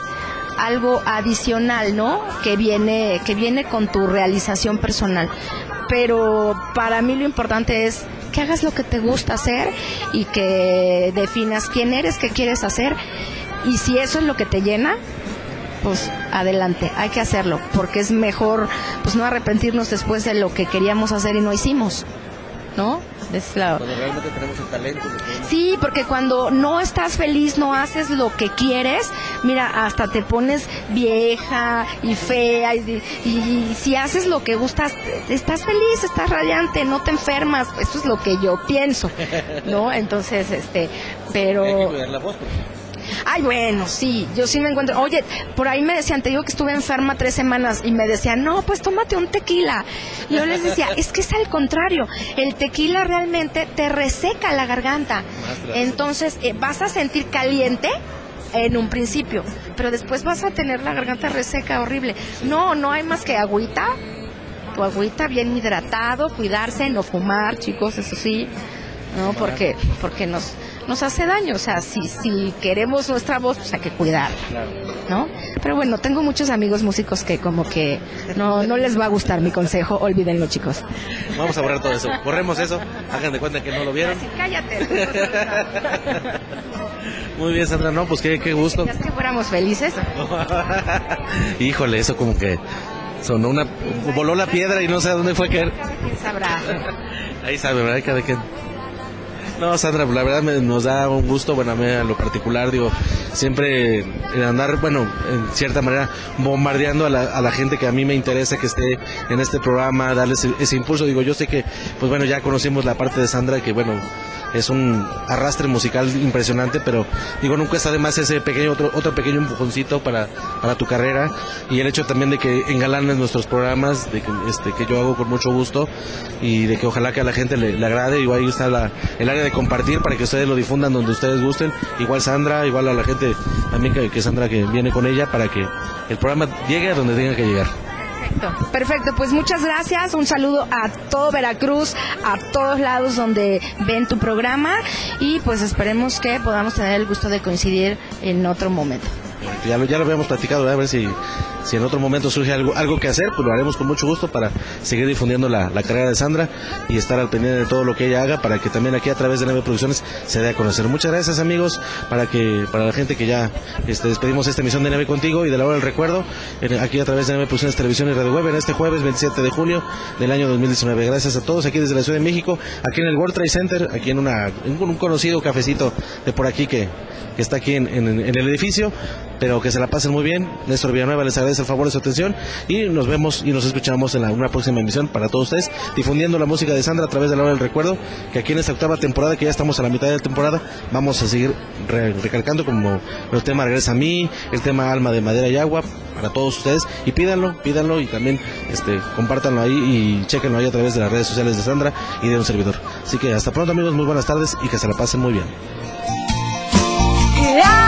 algo adicional, ¿no? Que viene que viene con tu realización personal. Pero para mí lo importante es que hagas lo que te gusta hacer y que definas quién eres, qué quieres hacer y si eso es lo que te llena, pues adelante, hay que hacerlo, porque es mejor pues no arrepentirnos después de lo que queríamos hacer y no hicimos, ¿no? Es la- Cuando realmente tenemos el talento. Sí, porque cuando no estás feliz, no haces lo que quieres, mira, hasta te pones vieja y fea y, y- y si haces lo que gustas, estás feliz, estás radiante, no te enfermas, eso es lo que yo pienso, ¿no? Entonces, este, pero... Hay que cuidar la voz. porque- Ay, bueno, sí, yo sí me encuentro. Oye, por ahí me decían, te digo que estuve enferma tres semanas y me decían, no, pues tómate un tequila. Y yo les decía, es que es al contrario, el tequila realmente te reseca la garganta. Entonces, eh, vas a sentir caliente en un principio, pero después vas a tener la garganta reseca horrible. No, no hay más que agüita, tu agüita bien hidratado, cuidarse, no fumar, chicos, eso sí, no, porque porque nos nos hace daño, o sea, si si queremos nuestra voz, pues hay que cuidarla, ¿no? Pero bueno, tengo muchos amigos músicos que como que no no les va a gustar mi consejo, olvídenlo, chicos. Vamos a borrar todo eso. Borremos eso. Hagan de cuenta que no lo vieron. Cállate. Muy bien, Sandra. No, pues qué, qué gusto. Que fuéramos felices. Híjole, eso como que sonó una... Voló la piedra y no sé a dónde fue a caer. ¿Quién sabrá? Ahí sabe, ¿verdad? Cada quien. No, Sandra, la verdad me- nos da un gusto, bueno, a mí a lo particular, digo, siempre el andar, bueno, en cierta manera, bombardeando a la, a la gente que a mí me interesa que esté en este programa, darles ese, ese impulso. Digo, yo sé que, pues bueno, ya conocimos la parte de Sandra, que bueno, es un arrastre musical impresionante, pero digo, nunca está de más ese pequeño, otro, otro pequeño empujoncito para, para tu carrera. Y el hecho también de que engalanes nuestros programas, de que, este, que yo hago con mucho gusto y de que ojalá que a la gente le, le agrade, igual ahí está la, el área de compartir para que ustedes lo difundan donde ustedes gusten, igual Sandra, igual a la gente también que, que Sandra que viene con ella para que el programa llegue a donde tenga que llegar. Perfecto, perfecto. Pues muchas gracias. Un saludo a todo Veracruz, a todos lados donde ven tu programa y pues esperemos que podamos tener el gusto de coincidir en otro momento. Ya lo, ya lo habíamos platicado, a ver si, si en otro momento surge algo, algo que hacer, pues lo haremos con mucho gusto para seguir difundiendo la, la carrera de Sandra y estar al pendiente de todo lo que ella haga para que también aquí a través de Neve Producciones se dé a conocer. Muchas gracias amigos, para que para la gente que ya este, despedimos esta emisión de Neve contigo y de la hora del recuerdo, en- aquí a través de Neve Producciones Televisión y Radio Web en este jueves 27 de julio del año 2019. Gracias a todos aquí desde la Ciudad de México, aquí en el World Trade Center, aquí en, una, en un conocido cafecito de por aquí que, que está aquí en, el edificio, pero que se la pasen muy bien. Néstor Villanueva les agradece el favor de su atención y nos vemos y nos escuchamos en la, una próxima emisión para todos ustedes, difundiendo la música de Sandra a través de la hora del recuerdo, que aquí en esta octava temporada, que ya estamos a la mitad de la temporada, vamos a seguir re- recalcando como el tema Regresa a mí, el tema Alma de Madera y Agua, para todos ustedes, y pídanlo, pídanlo y también este, compártanlo ahí y chequenlo ahí a través de las redes sociales de Sandra y de un servidor. Así que hasta pronto amigos, muy buenas tardes y que se la pasen muy bien. Que